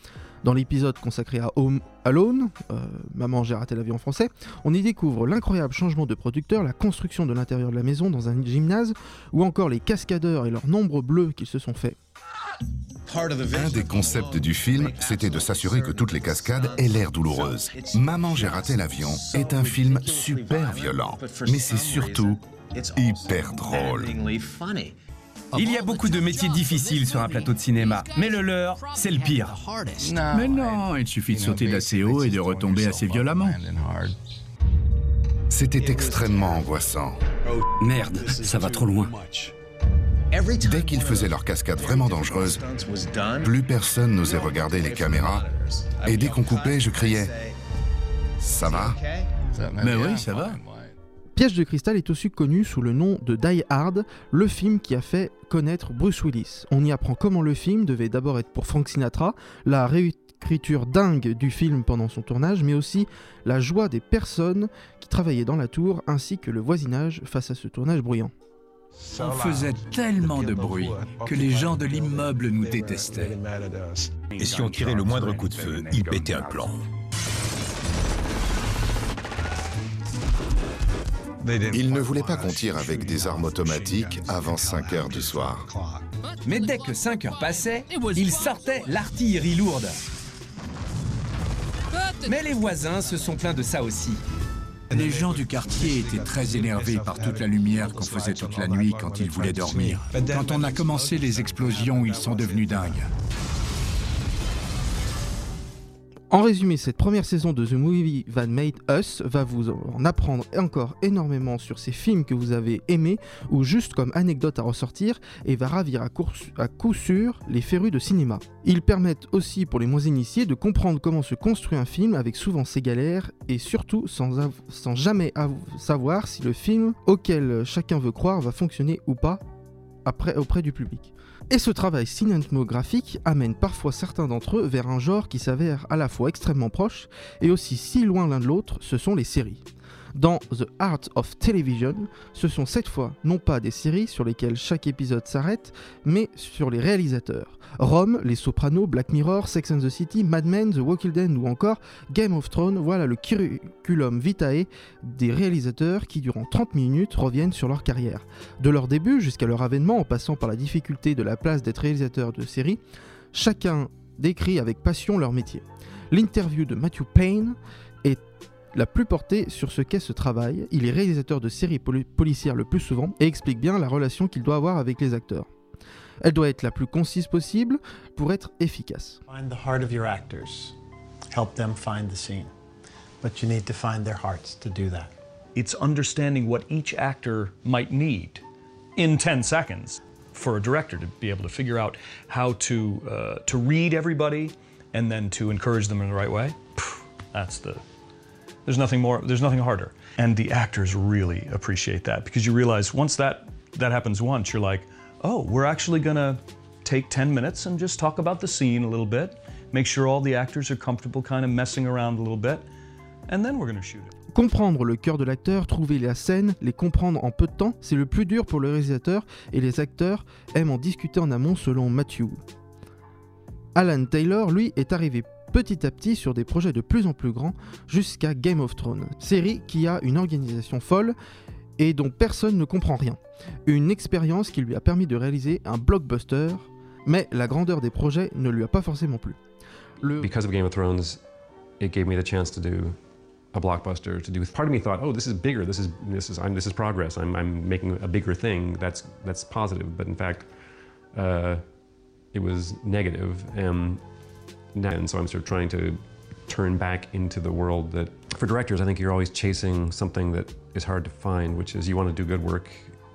Dans l'épisode consacré à Home Alone, euh, Maman j'ai raté l'avion en français, on y découvre l'incroyable changement de producteur, la construction de l'intérieur de la maison dans un gymnase, ou encore les cascadeurs et leurs nombres bleus qu'ils se sont faits. Un des concepts du film, c'était de s'assurer que toutes les cascades aient l'air douloureuses. Maman, j'ai raté l'avion est un film super violent, mais c'est surtout hyper drôle. Il y a beaucoup de métiers difficiles sur un plateau de cinéma, mais le leur, c'est le pire. Mais non, il suffit de sauter d'assez haut et de retomber assez violemment. C'était extrêmement angoissant. Merde, ça va trop loin. Dès qu'ils faisaient leur cascade vraiment dangereuse, plus personne n'osait regarder les caméras. Et dès qu'on coupait, je criais Ça va? Mais oui, ça va. Piège de cristal est aussi connu sous le nom de Die Hard, le film qui a fait connaître Bruce Willis. On y apprend comment le film devait d'abord être pour Frank Sinatra, la réécriture dingue du film pendant son tournage, mais aussi la joie des personnes qui travaillaient dans la tour ainsi que le voisinage face à ce tournage bruyant. On faisait tellement de bruit que les gens de l'immeuble nous détestaient. Et si on tirait le moindre coup de feu, ils pétaient un plan. Ils ne voulaient pas qu'on tire avec des armes automatiques avant 5 heures du soir. Mais dès que 5 heures passaient, ils sortaient l'artillerie lourde. Mais les voisins se sont plaints de ça aussi. Les gens du quartier étaient très énervés par toute la lumière qu'on faisait toute la nuit quand ils voulaient dormir. Quand on a commencé les explosions, ils sont devenus dingues. En résumé, cette première saison de The Movie That Made Us va vous en apprendre encore énormément sur ces films que vous avez aimés ou juste comme anecdote à ressortir et va ravir à, coup sûr les férus de cinéma. Ils permettent aussi pour les moins initiés de comprendre comment se construit un film avec souvent ses galères et surtout sans, jamais savoir si le film auquel chacun veut croire va fonctionner ou pas auprès du public. Et ce travail cinématographique amène parfois certains d'entre eux vers un genre qui s'avère à la fois extrêmement proche et aussi si loin l'un de l'autre, ce sont les séries. Dans The Art of Television, ce sont cette fois non pas des séries sur lesquelles chaque épisode s'arrête, mais sur les réalisateurs. Rome, Les Sopranos, Black Mirror, Sex and the City, Mad Men, The Walking Dead ou encore Game of Thrones, voilà le curriculum vitae des réalisateurs qui durant 30 minutes reviennent sur leur carrière. De leur début jusqu'à leur avènement en passant par la difficulté de la place d'être réalisateur de séries, chacun décrit avec passion leur métier. L'interview de Matthew Payne est la plus portée sur ce qu'est ce travail. Il est réalisateur de séries poli- policières le plus souvent et explique bien la relation qu'il doit avoir avec les acteurs. Elle doit être la plus concise possible pour être efficace. Find the heart of your actors. Help them find the scene. But you need to find their hearts to do that. It's understanding what each actor might need in 10 seconds for a director to be able to figure out how to, uh, to read everybody and then to encourage them in the right way. That's the, there's nothing more, there's nothing harder. And the actors really appreciate that because you realize once that, that happens once, you're like, oh, we're actually gonna take 10 minutes and just talk about the scene a little bit, make sure all the actors are comfortable kind of messing around a little bit, and then we're gonna shoot it. Comprendre le cœur de l'acteur, trouver la scène, les comprendre en peu de temps, c'est le plus dur pour le réalisateur et les acteurs aiment en discuter en amont selon Matthew. Alan Taylor, lui, est arrivé petit à petit sur des projets de plus en plus grands jusqu'à Game of Thrones, série qui a une organisation folle et dont personne ne comprend rien. Une expérience qui lui a permis de réaliser un blockbuster, mais la grandeur des projets ne lui a pas forcément plu. Le... Because of Game of Thrones, it gave me the chance to do a blockbuster. To do, part of me thought, oh, this is bigger. This is this is I'm, this is progress. I'm, I'm making a bigger thing. That's that's positive. But in fact, uh, it was negative. Um, and so I'm sort of trying to turn back into the world that, for directors, I think you're always chasing something that is hard to find, which is you want to do good work,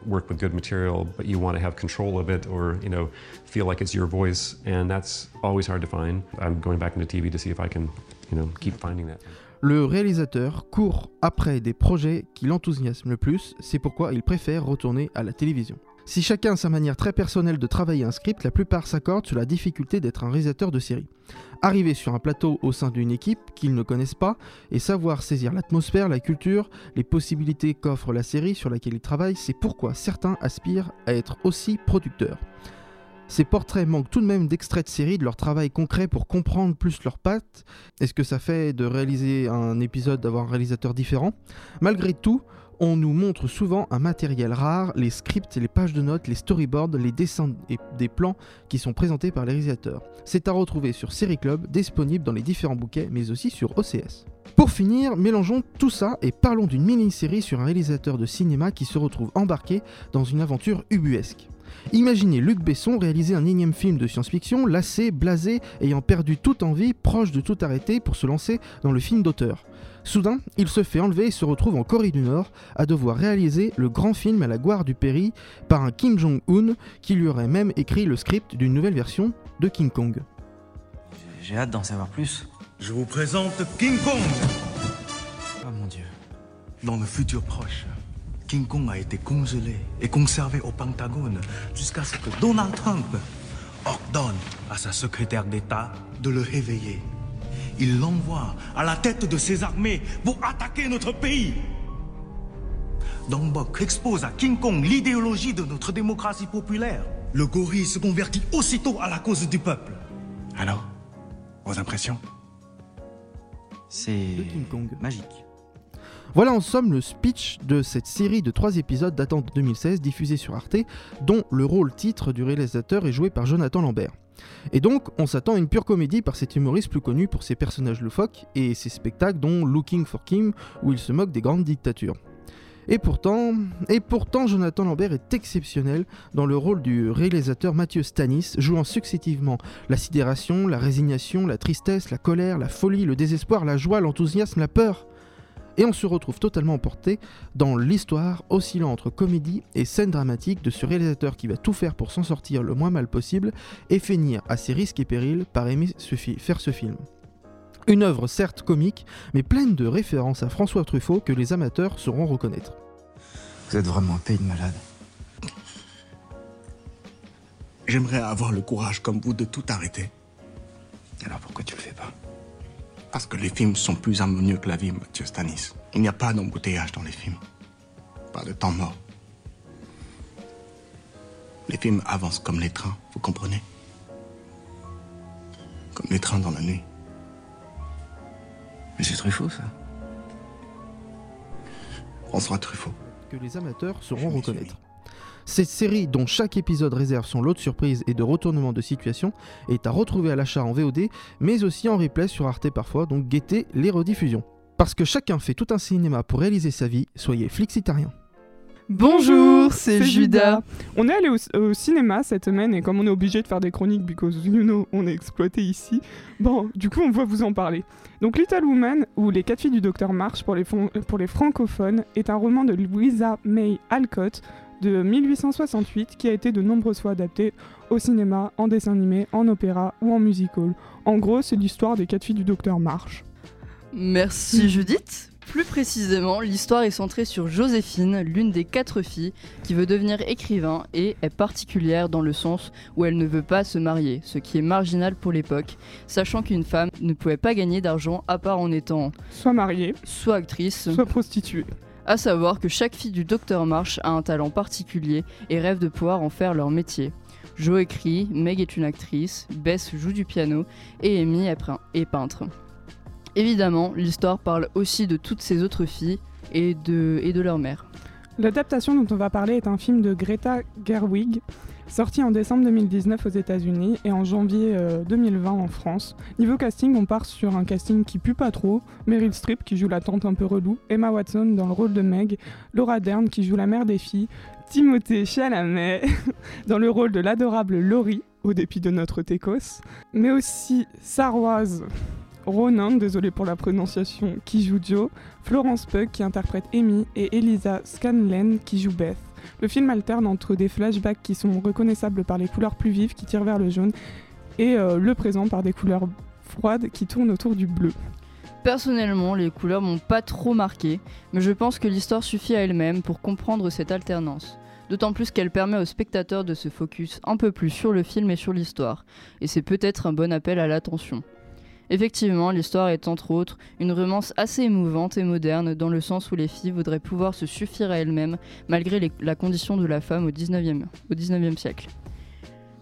work with good material, but you want to have control of it or, you know, feel like it's your voice. And that's always hard to find. I'm going back into TV to see if I can, you know, keep finding that. Le réalisateur court après des projets qui l'enthousiasment le plus, c'est pourquoi il préfère retourner à la télévision. Si chacun a sa manière très personnelle de travailler un script, la plupart s'accordent sur la difficulté d'être un réalisateur de série. Arriver sur un plateau au sein d'une équipe qu'ils ne connaissent pas et savoir saisir l'atmosphère, la culture, les possibilités qu'offre la série sur laquelle ils travaillent, c'est pourquoi certains aspirent à être aussi producteurs. Ces portraits manquent tout de même d'extraits de série de leur travail concret pour comprendre plus leurs pattes. Est-ce que ça fait de réaliser un épisode d'avoir un réalisateur différent? Malgré tout, on nous montre souvent un matériel rare, les scripts, les pages de notes, les storyboards, les dessins et des plans qui sont présentés par les réalisateurs. C'est à retrouver sur Série Club, disponible dans les différents bouquets, mais aussi sur OCS. Pour finir, mélangeons tout ça et parlons d'une mini-série sur un réalisateur de cinéma qui se retrouve embarqué dans une aventure ubuesque. Imaginez Luc Besson réaliser un énième film de science-fiction, lassé, blasé, ayant perdu toute envie, proche de tout arrêter pour se lancer dans le film d'auteur. Soudain, il se fait enlever et se retrouve en Corée du Nord à devoir réaliser le grand film à la gloire du Péri par un Kim Jong-un qui lui aurait même écrit le script d'une nouvelle version de King Kong. J'ai hâte d'en savoir plus. Je vous présente King Kong. Oh mon dieu. Dans le futur proche, King Kong a été congelé et conservé au Pentagone jusqu'à ce que Donald Trump ordonne à sa secrétaire d'État de le réveiller. Il l'envoie à la tête de ses armées pour attaquer notre pays. Dongbok expose à King Kong l'idéologie de notre démocratie populaire. Le gorille se convertit aussitôt à la cause du peuple. Alors, vos impressions? C'est King Kong. magique. Voilà en somme le speech de cette série de trois épisodes datant de 2016 diffusée sur Arte, dont le rôle titre du réalisateur est joué par Jonathan Lambert. Et donc, on s'attend à une pure comédie par cet humoriste plus connu pour ses personnages loufoques et ses spectacles dont Looking for Kim, où il se moque des grandes dictatures. Et pourtant, et pourtant, Jonathan Lambert est exceptionnel dans le rôle du réalisateur Mathieu Stanis, jouant successivement la sidération, la résignation, la tristesse, la colère, la folie, le désespoir, la joie, l'enthousiasme, la peur. Et on se retrouve totalement emporté dans l'histoire oscillant entre comédie et scène dramatique de ce réalisateur qui va tout faire pour s'en sortir le moins mal possible et finir à ses risques et périls par aimer ce faire ce film. Une œuvre certes comique, mais pleine de références à François Truffaut que les amateurs sauront reconnaître. Vous êtes vraiment un pays de malade. J'aimerais avoir le courage comme vous de tout arrêter. Alors pourquoi tu le fais pas? Parce que les films sont plus harmonieux que la vie, Mathieu Stanis. Il n'y a pas d'embouteillage dans les films. Pas de temps mort. Les films avancent comme les trains, vous comprenez? Comme les trains dans la nuit. Mais c'est Truffaut ça. François Truffaut. que les amateurs sauront reconnaître. Cette série, dont chaque épisode réserve son lot de surprises et de retournements de situation, est à retrouver à l'achat en VOD, mais aussi en replay sur Arte parfois, donc guettez les rediffusions. Parce que chacun fait tout un cinéma pour réaliser sa vie, soyez flixitarien. Bonjour, c'est Judas. On est allé au, au cinéma cette semaine et comme on est obligé de faire des chroniques because you know on est exploité ici, bon, du coup on va vous en parler. Donc Little Woman ou Les quatre filles du docteur March pour les, fon- pour les francophones est un roman de Louisa May Alcott de 1868 qui a été de nombreuses fois adapté au cinéma, en dessin animé, en opéra ou en musical. En gros, c'est l'histoire des quatre filles du docteur March. Merci Judith. Plus précisément, l'histoire est centrée sur Joséphine, l'une des quatre filles, qui veut devenir écrivain et est particulière dans le sens où elle ne veut pas se marier, ce qui est marginal pour l'époque, sachant qu'une femme ne pouvait pas gagner d'argent à part en étant soit mariée, soit actrice, soit prostituée. À savoir que chaque fille du docteur March a un talent particulier et rêve de pouvoir en faire leur métier. Jo écrit, Meg est une actrice, Bess joue du piano et Amy est pein- est peintre. Évidemment, l'histoire parle aussi de toutes ces autres filles et de leur mère. L'adaptation dont on va parler est un film de Greta Gerwig, sorti en décembre 2019 aux États-Unis et en janvier euh, 2020 en France. Niveau casting, on part sur un casting qui pue pas trop. Meryl Streep qui joue la tante un peu relou, Emma Watson dans le rôle de Meg, Laura Dern qui joue la mère des filles, Timothée Chalamet [laughs] dans le rôle de l'adorable Laurie, au dépit de notre Técos, mais aussi Sarwaz Ronan, désolé pour la prononciation, qui joue Joe, Florence Pugh qui interprète Amy. Et Elisa Scanlen qui joue Beth. Le film alterne entre des flashbacks qui sont reconnaissables par les couleurs plus vives qui tirent vers le jaune et euh, le présent par des couleurs froides qui tournent autour du bleu. Personnellement, les couleurs m'ont pas trop marqué, mais je pense que l'histoire suffit à elle-même pour comprendre cette alternance. D'autant plus qu'elle permet au spectateur de se focus un peu plus sur le film et sur l'histoire, et c'est peut-être un bon appel à l'attention. Effectivement, l'histoire est entre autres une romance assez émouvante et moderne dans le sens où les filles voudraient pouvoir se suffire à elles-mêmes malgré la condition de la femme au 19e, au 19e siècle.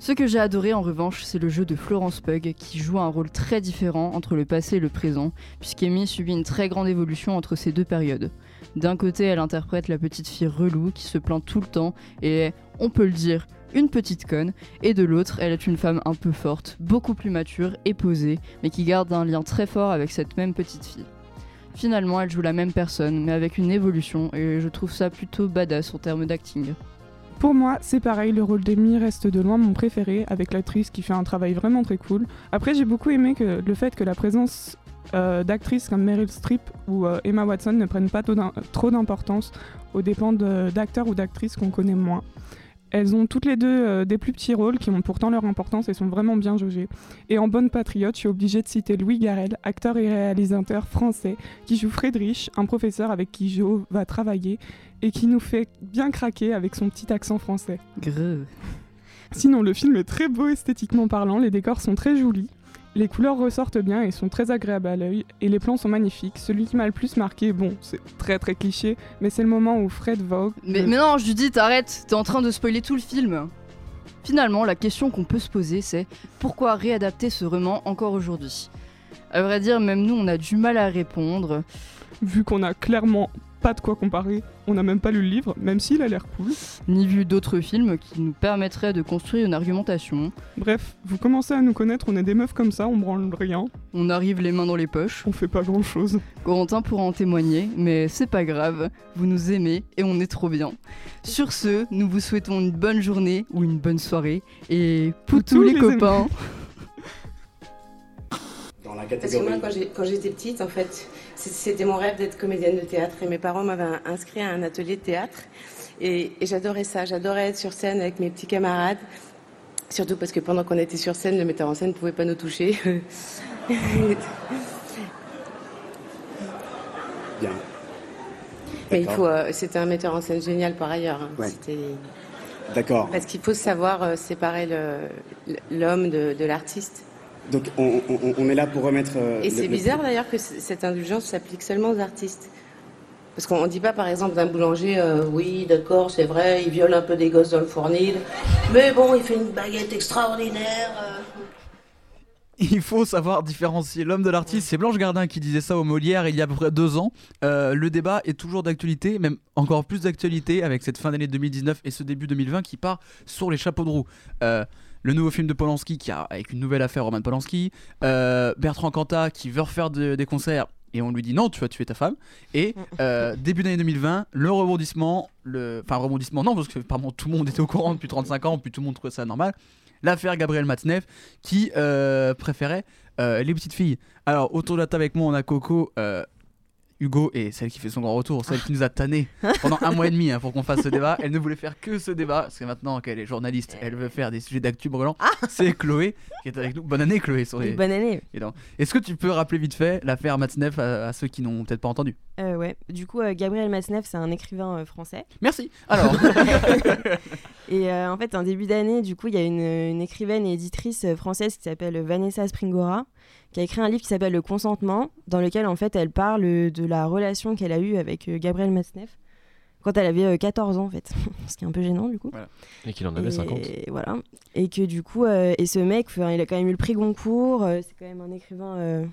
Ce que j'ai adoré en revanche, c'est le jeu de Florence Pugh qui joue un rôle très différent entre le passé et le présent, puisqu'Amy subit une très grande évolution entre ces deux périodes. D'un côté, elle interprète la petite fille relou qui se plaint tout le temps et est, on peut le dire, une petite conne, et de l'autre, elle est une femme un peu forte, beaucoup plus mature et posée, mais qui garde un lien très fort avec cette même petite fille. Finalement, elle joue la même personne, mais avec une évolution, et je trouve ça plutôt badass en termes d'acting. Pour moi, c'est pareil, le rôle d'Amy reste de loin mon préféré, avec l'actrice qui fait un travail vraiment très cool. Après, j'ai beaucoup aimé que, le fait que la présence euh, d'actrices comme Meryl Streep ou euh, Emma Watson ne prennent pas trop d'importance aux dépens d'acteurs ou d'actrices qu'on connaît moins. Elles ont toutes les deux euh, des plus petits rôles qui ont pourtant leur importance et sont vraiment bien jaugés. Et en bonne patriote, je suis obligée de citer Louis Garrel, acteur et réalisateur français, qui joue Friedrich, un professeur avec qui Jo va travailler et qui nous fait bien craquer avec son petit accent français. Greu. Sinon, le film est très beau esthétiquement parlant, les décors sont très jolis. Les couleurs ressortent bien et sont très agréables à l'œil, et les plans sont magnifiques. Celui qui m'a le plus marqué, bon, c'est très très cliché, mais c'est le moment où Fred Vogue. Mais, le- mais non, Judith, arrête, t'es en train de spoiler tout le film. Finalement, la question qu'on peut se poser, c'est pourquoi réadapter ce roman encore aujourd'hui? À vrai dire, même nous, on a du mal à répondre. Vu qu'on a clairement pas de quoi comparer, on n'a même pas lu le livre, même s'il a l'air cool. Ni vu d'autres films qui nous permettraient de construire une argumentation. Bref, vous commencez à nous connaître, on est des meufs comme ça, on branle rien. On arrive les mains dans les poches. On fait pas grand chose. Corentin pourra en témoigner, mais c'est pas grave, vous nous aimez et on est trop bien. Sur ce, nous vous souhaitons une bonne journée ou une bonne soirée et poutou les, les copains Dans la Parce que moi, quand j'étais petite, en fait, c'était mon rêve d'être comédienne de théâtre. Et mes parents m'avaient inscrit à un atelier de théâtre. Et, et j'adorais ça. J'adorais être sur scène avec mes petits camarades. Surtout parce que pendant qu'on était sur scène, le metteur en scène ne pouvait pas nous toucher. [laughs] Bien. Mais il faut. euh, c'était un metteur en scène génial par ailleurs. hein. Ouais. D'accord. Parce qu'il faut savoir euh, séparer l'homme de, de l'artiste. Donc on, on- on est là pour remettre. euh, Et c'est le- bizarre d'ailleurs que cette indulgence s'applique seulement aux artistes. Parce qu'on ne dit pas par exemple d'un boulanger, euh, oui d'accord c'est vrai, il viole un peu des gosses dans le fournil, mais bon il fait une baguette extraordinaire. euh. Il faut savoir différencier l'homme de l'artiste. C'est Blanche Gardin qui disait ça au Molière il y a à peu près deux ans. Euh, le débat est toujours d'actualité, même encore plus d'actualité avec cette fin d'année 2019 et ce début 2020 qui part sur les chapeaux de roue. Euh, le nouveau film de Polanski qui a avec une nouvelle affaire Roman Polanski, euh, Bertrand Cantat qui veut refaire de- des concerts et on lui dit non, tu vas tuer ta femme. Et euh, début d'année 2020, le rebondissement, le... enfin rebondissement non, parce que apparemment tout le monde était au courant depuis 35 ans, puis tout le monde trouvait ça normal. L'affaire Gabriel Matzneff qui euh, préférait euh, les petites filles. Alors autour de la table avec moi, on a Coco. Hugo et celle qui fait son grand retour, celle qui nous a tanné [laughs] pendant un mois et demi hein, pour qu'on fasse ce débat. Elle ne voulait faire que ce débat parce que maintenant qu'elle est journaliste, elle veut faire des sujets d'actu brûlants. C'est Chloé qui est avec nous. Bonne année, Chloé. sur les- Oui, bonne année. Et donc, Est-ce que tu peux rappeler vite fait l'affaire Matzneff à, à ceux qui n'ont peut-être pas entendu? Euh, ouais. Du coup, euh, Gabriel Matzneff, c'est un écrivain euh, français. Merci. [laughs] Alors. et euh, en fait, en début d'année, du coup, il y a une, une écrivaine et éditrice française qui s'appelle Vanessa Springora, qui a écrit un livre qui s'appelle Le consentement, dans lequel en fait elle parle de la relation qu'elle a eue avec euh, Gabriel Matzneff quand elle avait euh, 14 ans en fait, [laughs] ce qui est un peu gênant du coup. Et qu'il en avait Et 50. Voilà. Et que du coup, euh, et ce mec, il a quand même eu le prix Goncourt, euh, c'est quand même un écrivain euh,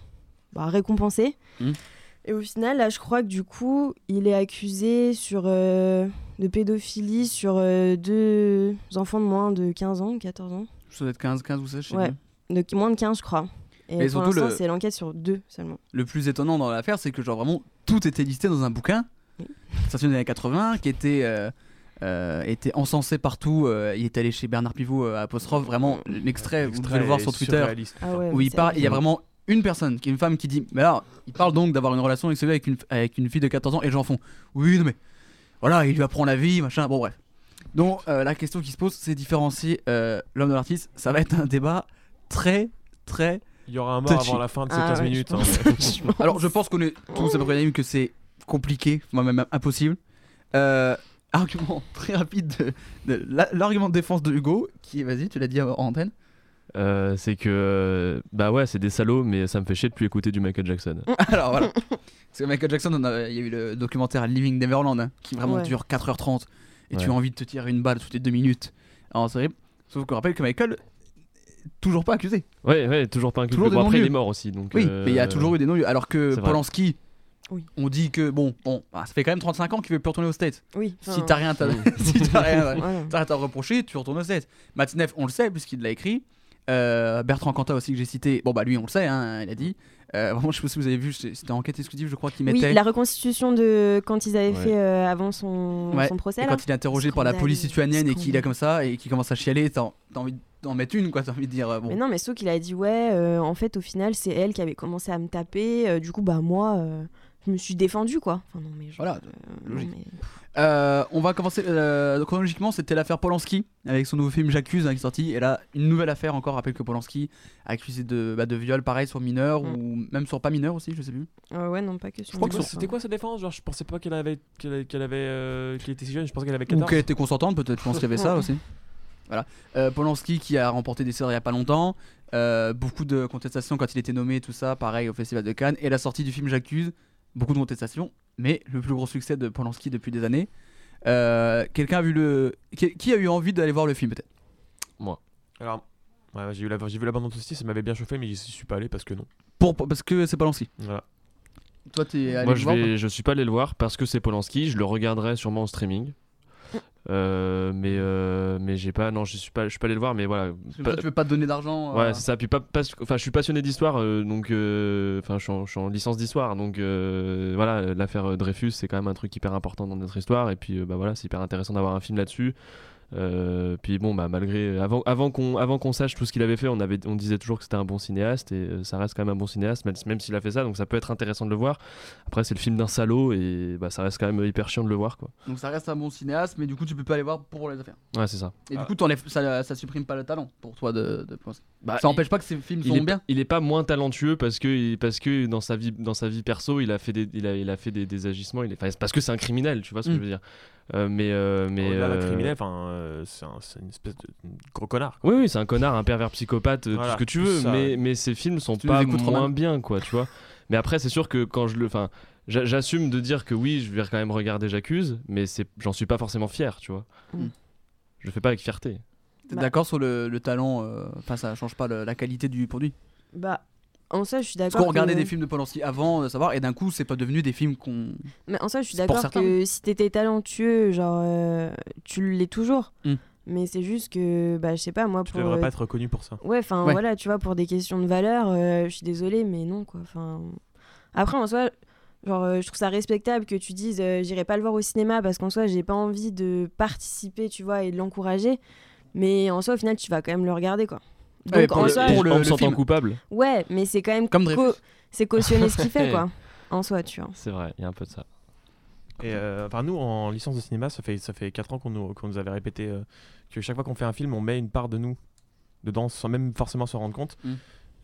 bah, récompensé. Mm. Et au final, là, je crois que du coup, il est accusé sur, euh, de pédophilie sur euh, deux enfants de moins de 15 ans, 14 ans. Ça doit être 15, 15 ou 16, je sais Ouais, de moins de 15, je crois. Et Mais pour surtout, l'instant, le- c'est l'enquête sur deux seulement. Le plus étonnant dans l'affaire, c'est que genre vraiment tout était listé dans un bouquin, sorti dans les années 80, qui était, euh, euh, était encensé partout. euh, il est allé chez Bernard Pivot euh, apostrophe, vraiment l'extrait, vous pouvez le voir sur Twitter. Ah ouais, où il parle. Il y a vraiment une personne, qui est une femme, qui dit, mais alors, il parle donc d'avoir une relation avec avec une, avec une fille de 14 ans, et les gens font, oui, non mais, voilà, il lui apprend la vie, machin, bon bref. Donc euh, la question qui se pose, c'est différencier euh, l'homme de l'artiste. Ça va être un débat très, très. Il y aura un mort touchy. avant la fin de ces Ah 15 ouais, je minutes. pense. hein, mais- [laughs] Je pense. Alors, je pense qu'on est tous à peu près unanimes que c'est compliqué, moi même impossible. Euh, argument très rapide de, de la- l'argument de défense de Hugo, qui est, vas-y, tu l'as dit en antenne. Euh, c'est que euh, bah ouais c'est des salauds mais ça me fait chier de plus écouter du Michael Jackson. [laughs] Alors voilà. Parce que Michael Jackson, on a- il y a eu le documentaire Living Neverland, hein, qui vraiment Ouais. dure 4h30, et tu Ouais. as envie de te tirer une balle toutes les deux minutes. Alors c'est horrible. Sauf qu'on rappelle que Michael, toujours pas accusé. Ouais ouais toujours pas inculpé. Toujours des Bon, après il est mort aussi donc. Oui, euh, mais il y a toujours eu des non-lieux. Alors que. Polanski, Oui. on dit que bon, bon bah, ça fait quand même 35 ans qu'il veut plus retourner aux States. Oui, Si t'as rien, [laughs] si t'as rien, à reprocher, tu retournes aux States. Matzneff, on le sait puisqu'il l'a écrit. Euh, Bertrand Cantat aussi que j'ai cité. Bon bah lui on le sait, hein, il a dit. Euh, vraiment, je sais pas si vous avez vu, c'était enquête exclusive, je crois qu'il mettait. Oui, la reconstitution de quand ils avaient Ouais. fait euh, avant son, Ouais, son procès. et là. quand il est interrogé par la police lituanienne et qu'il est comme ça et qu'il commence à chialer, t'as t'as envie d'en mettre une quoi, t'as envie de dire euh, bon. Mais non, mais sauf qu'il a dit ouais, euh, en fait, au final, c'est elle qui avait commencé à me taper. euh, du coup, bah moi, euh, je me suis défendue quoi. Enfin non, mais genre, Voilà, euh, non, logique. mais- Euh, on va commencer euh, chronologiquement, c'était l'affaire Polanski avec son nouveau film J'accuse hein, qui est sorti. Et là, une nouvelle affaire encore. Rappelle que Polanski accusé de, bah, de viol, pareil sur mineur ou même sur pas mineur aussi, je sais plus. Euh, ouais, non, pas que sur. crois que C'était quoi sa défense? Genre, je pensais pas qu'elle avait, qu'elle, qu'elle avait, euh, qu'elle était si jeune. Je pensais qu'elle avait 14. Ou qu'elle était consentante, peut-être. Je pense qu'il y avait ça [laughs] aussi. Voilà. Euh, Polanski qui a remporté des Césars il y a pas longtemps. Euh, beaucoup de contestations quand il était nommé, tout ça. Pareil au Festival de Cannes. Et la sortie du film J'accuse. Beaucoup de contestations. Mais le plus gros succès de Polanski depuis des années. Euh, Quelqu'un a vu le. Qui, qui a eu envie d'aller voir le film peut-être? Moi. Alors, ouais, j'ai, vu la, j'ai vu la bande aussi, ça m'avait bien chauffé, mais j'y suis pas allé parce que non. Pour, parce que c'est Polanski. Voilà. Toi, t'es allé Moi le je voir, vais je suis pas allé le voir parce que c'est Polanski. Je le regarderai sûrement en streaming. Euh, mais euh, mais j'ai pas non je suis pas je suis pas allé le voir mais voilà toi, tu veux pas te donner d'argent. euh, Ouais, c'est ça. Puis pas, pas- enfin, je suis passionné d'histoire, donc, enfin, je, suis en- licence d'histoire, donc voilà, l'affaire Dreyfus, c'est quand même un truc hyper important dans notre histoire, et puis bah voilà, c'est hyper intéressant d'avoir un film là-dessus. Euh, puis bon, bah malgré, avant, avant qu'on, avant qu'on sache tout ce qu'il avait fait, on avait, on disait toujours que c'était un bon cinéaste, et euh, ça reste quand même un bon cinéaste, même, même s'il a fait ça, donc ça peut être intéressant de le voir. Après, c'est le film d'un salaud, et bah ça reste quand même hyper chiant de le voir, quoi. Donc ça reste un bon cinéaste, mais du coup, tu peux pas aller voir pour les affaires. Ouais, c'est ça. Et Ah. du coup, t'enlèves- ça, ça supprime pas le talent pour toi de. Bah, ça empêche pas que ces films il sont est, bien. Il est pas moins talentueux parce que parce que dans sa vie dans sa vie perso il a fait des il a, il a fait des, des agissements il est, parce que c'est un criminel tu vois ce que Mm. je veux dire Euh, mais euh, mais euh, criminel, enfin, euh, c'est, un- c'est une espèce de gros connard. oui oui c'est un connard un pervers psychopathe euh, Voilà, tout ce que tu veux ça, mais mais ces films sont Tu pas moins mal. bien quoi tu vois mais après c'est sûr que quand je le enfin j'a- j'assume de dire que oui je vais quand même regarder j'accuse mais c'est j'en suis pas forcément fier tu vois Mm. je le fais pas avec fierté T'es Bah. d'accord sur le, le talent euh, Enfin, ça change pas le- la qualité du produit? Bah, en ça, je suis Parce d'accord. qu'on regardait que- des films de Polanski avant de savoir, et d'un coup, c'est pas devenu des films qu'on. Mais en ça, je suis d'accord que si t'étais talentueux, genre, euh, tu l'es toujours. Mm. Mais c'est juste que, bah, je sais pas, moi, Tu pour. devrais euh, pas être reconnu pour ça. Ouais, enfin, Ouais. voilà, tu vois, pour des questions de valeur, euh, je suis désolée, mais non, quoi. Enfin, Après, en soi, genre, euh, je trouve ça respectable que tu dises euh, j'irai pas le voir au cinéma parce qu'en soi, j'ai pas envie de participer, tu vois, et de l'encourager. Mais en soi, au final, tu vas quand même le regarder, quoi. Donc, Ouais, pour en le- soi, pour le- sentant coupable. Ouais, mais c'est quand même Comme co- c'est cautionner ce qu'il fait, [laughs] quoi. En soi, tu vois. C'est vrai, il y a un peu de ça. Et euh, enfin, nous, en licence de cinéma, ça fait, ça fait 4 ans qu'on nous, qu'on nous avait répété euh, que chaque fois qu'on fait un film, on met une part de nous dedans sans même forcément se rendre compte. Mm.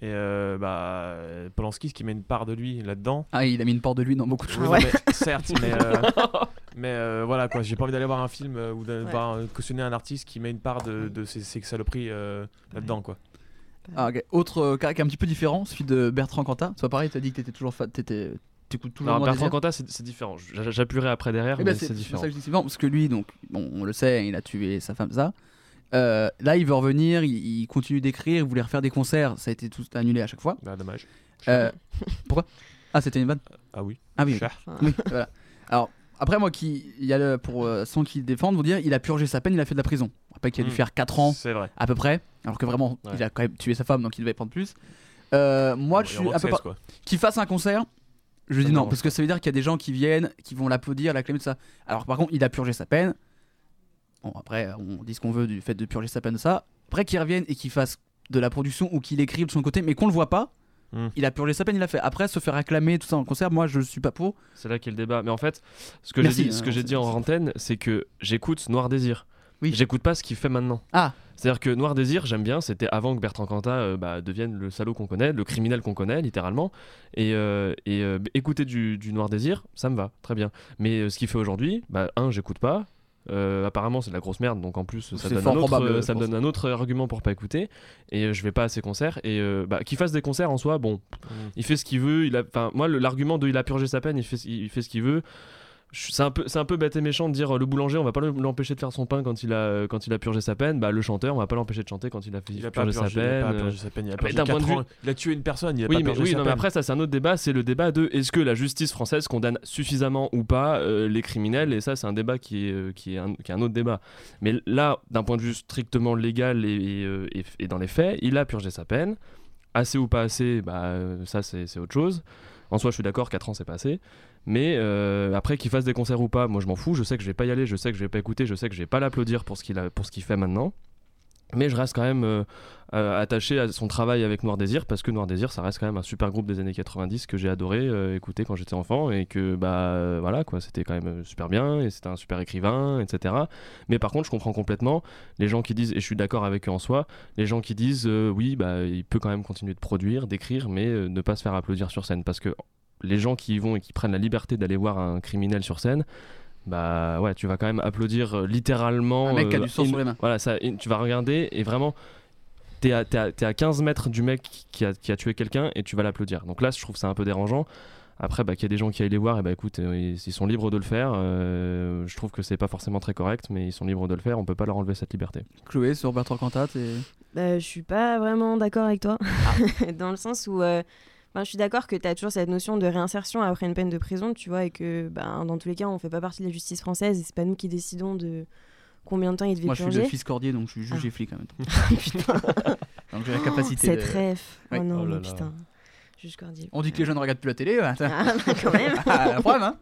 Et euh, bah, Polanski, ce qui met une part de lui là-dedans. Ah, il a mis une part de lui dans beaucoup de choses. Mais [laughs] certes, mais, euh, [laughs] mais euh, voilà quoi, j'ai pas envie d'aller voir un film euh, ou de Ouais. voir, euh, cautionner un artiste qui met une part de, de ses, ses saloperies euh, là-dedans quoi. Ah, ok. Autre euh, cas qui est un petit peu différent, celui de Bertrand Cantat. C'est pas pareil, t'as dit que t'étais toujours fan, t'étais, t'écoutes toujours Non, Bertrand Cantat, c'est différent. J'a- J'appuierai après derrière, Eh mais ben, c'est c'est différent. ça que je dis différent, parce que lui, donc, bon, on le sait, il a tué sa femme, ça. Euh, là, il veut revenir, il, il continue d'écrire, il voulait refaire des concerts, ça a été tout annulé à chaque fois. Bah, dommage. Euh, pourquoi? Ah, c'était une vanne? Ah oui. Ah oui. Cher. oui, voilà. Alors, après, moi, qui, il y a le, pour euh, ceux qui le défendent, vous dire, il a purgé sa peine, il a fait de la prison. Rappelle qu'il a dû Mm. faire 4 ans, C'est vrai. à peu près, alors que vraiment, Ouais. il a quand même tué sa femme, donc il devait prendre plus. Euh, moi, je suis un peu manque pas. 16, quoi. Qu'il fasse un concert, je dis non, parce que ça veut dire qu'il y a des gens qui viennent, qui vont l'applaudir, l'acclamer, tout ça. Alors, par contre, il a purgé sa peine. Bon, après, on dit ce qu'on veut du fait de purger sa peine de ça. Après, qu'il revienne et qu'il fasse de la production ou qu'il écrive de son côté, mais qu'on le voit pas. Mm. Il a purgé sa peine, il l'a fait. Après, se faire acclamer, tout ça en concert, moi je suis pas pour. C'est là qu'est le débat. Mais en fait, ce que j'ai dit, ce que euh, j'ai dit en antenne, c'est que j'écoute Noir Désir. Oui. J'écoute pas ce qu'il fait maintenant. Ah. C'est-à-dire que Noir Désir, j'aime bien, c'était avant que Bertrand Cantat euh, bah, devienne le salaud qu'on connaît, le criminel qu'on connaît, littéralement. Et, euh, et euh, écouter du, du Noir Désir, ça me va, très bien. Mais ce qu'il fait aujourd'hui, bah, un, j'écoute pas. Euh, apparemment, c'est de la grosse merde, donc en plus, ça, donne un, autre, probable, euh, ça me donne un autre argument pour pas écouter. Et euh, je vais pas à ses concerts. Et euh, bah, qu'il fasse des concerts en soi, bon, il fait ce qu'il veut. Il a, moi, l'argument de il a purgé sa peine, il fait, il fait ce qu'il veut. C'est un, peu, c'est un peu bête et méchant de dire euh, le boulanger, on va pas le- l'empêcher de faire son pain quand il a, quand il a purgé sa peine. Bah, le chanteur, on va pas l'empêcher de chanter quand il a, fait, Il a pas purgé, purgé- sa il a peine. pas euh. purgé sa peine, il a purgé d'un point de vue- ans. Il a tué une personne, il a oui, pas mais, purgé oui, sa non, mais peine. après, ça, c'est un autre débat. C'est le débat de est-ce que la justice française condamne suffisamment ou pas euh, les criminels? Et ça, c'est un débat qui est, euh, qui, est un, qui est un autre débat. Mais là, d'un point de vue strictement légal et, et, euh, et- et dans les faits, il a purgé sa peine. Assez ou pas assez, bah, euh, ça, c'est autre chose. En soi, je suis d'accord, 4 ans, c'est pas assez. Mais euh, après, qu'il fasse des concerts ou pas, moi, je m'en fous. Je sais que je vais pas y aller, je sais que je vais pas écouter, je sais que je vais pas l'applaudir pour ce qu'il fait maintenant. Mais je reste quand même euh, euh, attaché à son travail avec Noir Désir parce que Noir Désir ça reste quand même un super groupe des années 90 que j'ai adoré écouter quand j'étais enfant et que bah voilà quoi c'était quand même super bien et c'était un super écrivain etc mais par contre je comprends complètement les gens qui disent et je suis d'accord avec eux en soi les gens qui disent oui bah il peut quand même continuer de produire d'écrire mais ne pas se faire applaudir sur scène parce que les gens qui y vont et qui prennent la liberté d'aller voir un criminel sur scène bah ouais, tu vas quand même applaudir euh, littéralement. Un mec qui a euh, du sang sur les mains. Voilà, ça, in- tu vas regarder et vraiment, t'es à, t'es à, t'es à 15 mètres du mec qui a, qui a tué quelqu'un et tu vas l'applaudir. Donc là, je trouve ça un peu dérangeant. Après, bah, qu'il y a des gens qui aillent les voir, et bah écoute, euh, ils, ils sont libres de le faire. euh, je trouve que c'est pas forcément très correct, mais ils sont libres de le faire. On peut pas leur enlever cette liberté. Chloé, sur Bertrand Cantat, et... Bah, je suis pas vraiment d'accord avec toi. Ah. [laughs] Dans le sens où. euh, enfin, je suis d'accord que tu as toujours cette notion de réinsertion après une peine de prison, tu vois, et que ben, dans tous les cas, on fait pas partie de la justice française et c'est pas nous qui décidons de combien de temps il devait Moi je suis le fils cordier donc je suis juge Ah. et flic en même temps. [laughs] [laughs] donc j'ai la capacité Cette de... ref. Ouais. Oh non, Oh là mais là. putain. Juge Cordier. On dit que les jeunes regardent plus la télé. ouais. Ah, bah, quand même. [laughs] Ah, la preuve, hein.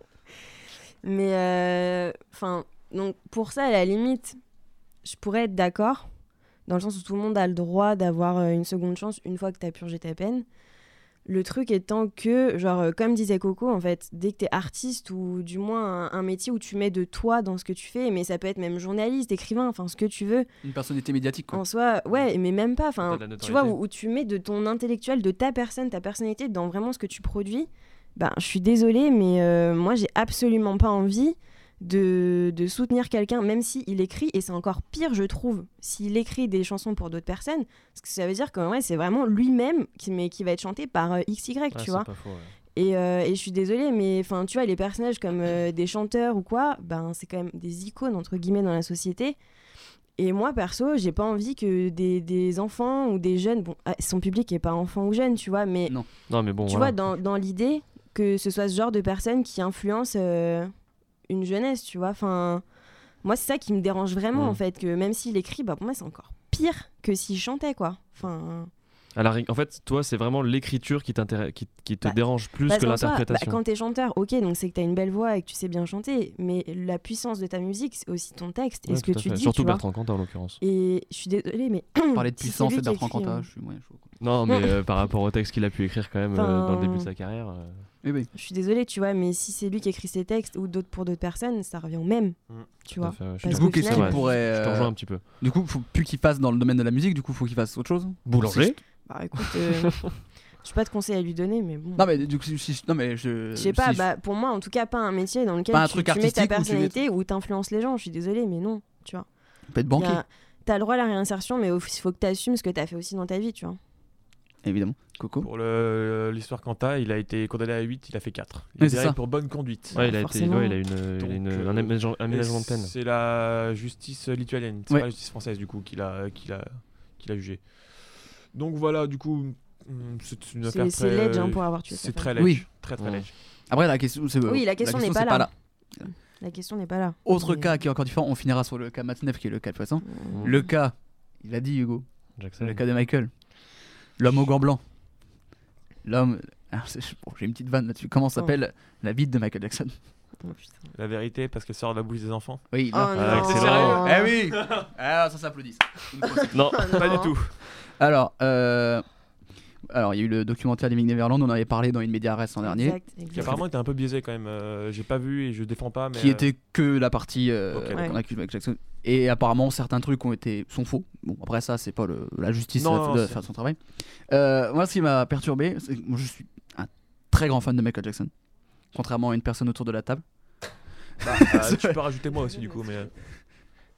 Mais euh, enfin, donc pour ça, à la limite, je pourrais être d'accord, dans le sens où tout le monde a le droit d'avoir euh, une seconde chance une fois que tu as purgé ta peine. Le truc étant que, genre, euh, comme disait Coco, en fait, dès que tu es artiste ou du moins un, un métier où tu mets de toi dans ce que tu fais, mais ça peut être même journaliste, écrivain, enfin ce que tu veux. Une personnalité médiatique quoi. En soi, ouais, mais même pas. Enfin, tu vois, où tu mets de ton intellectuel, de ta personne, ta personnalité dans vraiment ce que tu produis. Ben, je suis désolée, mais euh, moi, j'ai absolument pas envie de, de soutenir quelqu'un, même s'il écrit, et c'est encore pire, je trouve, s'il écrit des chansons pour d'autres personnes, parce que ça veut dire que ouais, c'est vraiment lui-même qui, mais, qui va être chanté par euh, XY, tu vois. pas faux, ouais. Et, euh, et je suis désolée, mais enfin, tu vois, les personnages comme euh, des chanteurs ou quoi, ben, c'est quand même des icônes, entre guillemets, dans la société. Et moi, perso, j'ai pas envie que des, des enfants ou des jeunes, bon, ah, son public est pas enfant ou jeune, tu vois, mais Non. Non, mais bon. tu voilà. vois, dans, dans l'idée que ce soit ce genre de personnes qui influencent euh, une jeunesse, tu vois. Enfin, moi, c'est ça qui me dérange vraiment, Mm. en fait, que même s'il écrit, bah, pour moi, c'est encore pire que s'il chantait, quoi. Enfin, ri- En fait, toi, c'est vraiment l'écriture qui, t'intéresse- qui, qui te Bah, dérange plus que soi, bah, l'interprétation. quand t'es chanteur, ok, donc c'est que t'as une belle voix et que tu sais bien chanter, mais la puissance de ta musique, c'est aussi ton texte et Ouais, ce que tu fait. dis. Surtout tu vois. Bertrand Cantat, en l'occurrence. Et je suis désolée, mais. Parler de [clears throat] puissance et qui Bertrand Cantat, je suis moyen chaud. quoi. Non, mais euh, par rapport au texte qu'il a pu écrire quand même euh, dans le début de sa carrière. euh, Oui. Je suis désolée, tu vois, mais si c'est lui qui écrit ses textes ou d'autres pour d'autres personnes, ça revient au même. Tu tout à vois. fait, ouais, Du coup, qu'est-ce qu'il pourrait. Je te euh, rejoins un petit peu. Du coup, faut plus qu'il fasse dans le domaine de la musique, du coup, faut qu'il fasse autre chose? Boulanger? Bah écoute, euh, [laughs] je suis pas de conseil à lui donner, mais bon. Non, mais du coup, si- non, mais je. Je sais pas, si- bah, pour moi, en tout cas, pas un métier dans lequel Pas un tu, truc tu mets ta tu personnalité ou t'influences les gens. Je suis désolée, mais non, tu vois. Peut être banquier. T'as le droit à la réinsertion, mais il faut que t'assumes ce que t'as fait aussi dans ta vie, tu vois. Évidemment. Coco. Pour l'histoire Quanta, il a été condamné à 8, il a fait 4. Il est c'est pour bonne conduite. Ouais, il a été- ouais, il a une- a Donc, un aménagement- de peine. C'est la justice lituanienne, c'est Ouais. pas la justice française du coup qui l'a qui l'a qui l'a jugé. Donc voilà, du coup, hum, c'est une C'est- affaire c'est très ledge, hein, pour avoir tué C'est très ledge, Oui. très très Ouais. ledge. Après, la question, c'est. Oui, la question n'est pas, c'est là. La question n'est pas là. Autre Mais- cas qui est encore différent, on finira sur le cas Matzneff qui est le cas de poisson. Mmh. Le cas, il a dit Hugo, Jackson. le cas de Michael. L'homme au gant blanc. L'homme. alors, c'est- bon, J'ai une petite vanne là-dessus. Comment s'appelle la bite de Michael Jackson? La vérité parce qu'elle sort de la bouche des enfants. Oui, Oh là. Ah, non. excellent. Eh oui Ah, ça s'applaudit. Non, pas du tout. Alors, euh, alors, il y a eu le documentaire Living Neverland, on en avait parlé dans une média récent dernier. Exact, Qui apparemment était un peu biaisé quand même. euh, J'ai pas vu et je défends pas. Mais qui euh, était que la partie euh, Ok, qu'on d'accord. accuse Michael Jackson. Et apparemment, certains trucs ont été sont faux. Bon, après ça, c'est pas le, la justice Non, non, de faire son travail. Euh, moi, ce qui m'a perturbé, c'est que moi, je suis un très grand fan de Michael Jackson, contrairement à une personne autour de la table. bah, euh, [laughs] tu peux rajouter moi aussi du coup, mais. euh,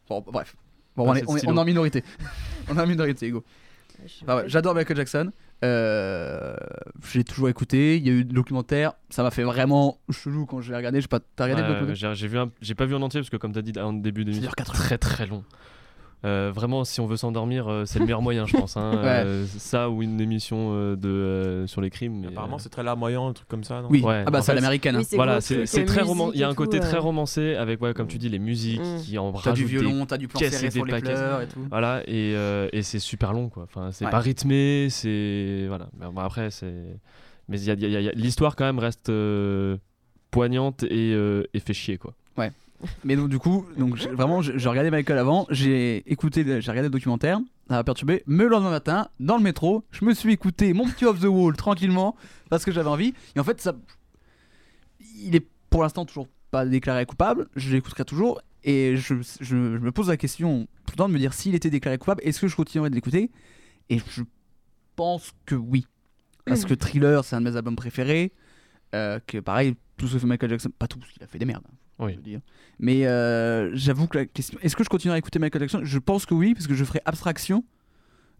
Bon, bref. Bon, Ah, on, est, c'est on, est, stylo. on est en minorité. [laughs] on est en minorité, Hugo. Ah ouais, J'adore Michael Jackson. Euh, j'ai toujours écouté. Il y a eu le documentaire. Ça m'a fait vraiment chelou quand je l'ai regardé. J'ai pas. T'as regardé le documentaire? j'ai j'ai vu un- j'ai pas vu en entier parce que comme t'as dit en début d'émission, dure quatre très très long. Euh, vraiment, si on veut s'endormir, euh, c'est le meilleur moyen, je pense. hein. [laughs] Ouais. Euh, ça ou une émission de euh, sur les crimes. mais, Apparemment, euh, c'est très larmoyant, un truc comme ça. Non? Oui. Ouais, ah bah c'est l'américaine. hein. Oui, Voilà, c'est très. Il y a un côté tout, très romancé avec, ouais, comme tu dis, les musiques Mm. qui en T'as du violon, t'as du plan serré sur des les paquets. pleurs et tout. Voilà, et, et c'est super long, quoi. Enfin, c'est pas rythmé, c'est voilà. Mais bon, après, c'est. Mais l'histoire quand même reste euh, poignante et, euh, et fait chier, quoi. Mais donc du coup, donc vraiment, j'ai regardé Michael avant, j'ai écouté, j'ai regardé le documentaire, ça m'a perturbé. Mais le lendemain matin, dans le métro, je me suis écouté mon petit off the wall [laughs] tranquillement parce que j'avais envie. Et en fait, ça, il est pour l'instant toujours pas déclaré coupable. Je l'écouterai toujours et je, je- je me pose la question tout le temps de me dire s'il était déclaré coupable, est-ce que je continuerai de l'écouter? Et je pense que oui, parce que Thriller, c'est un de mes albums préférés. euh, que pareil, tout ce que fait Michael Jackson, pas tout, qu'il a fait des merdes. Oui. je veux dire. Mais euh, j'avoue que la question, est-ce que je continuerai à écouter Michael Jackson? Je pense que oui, parce que je ferai abstraction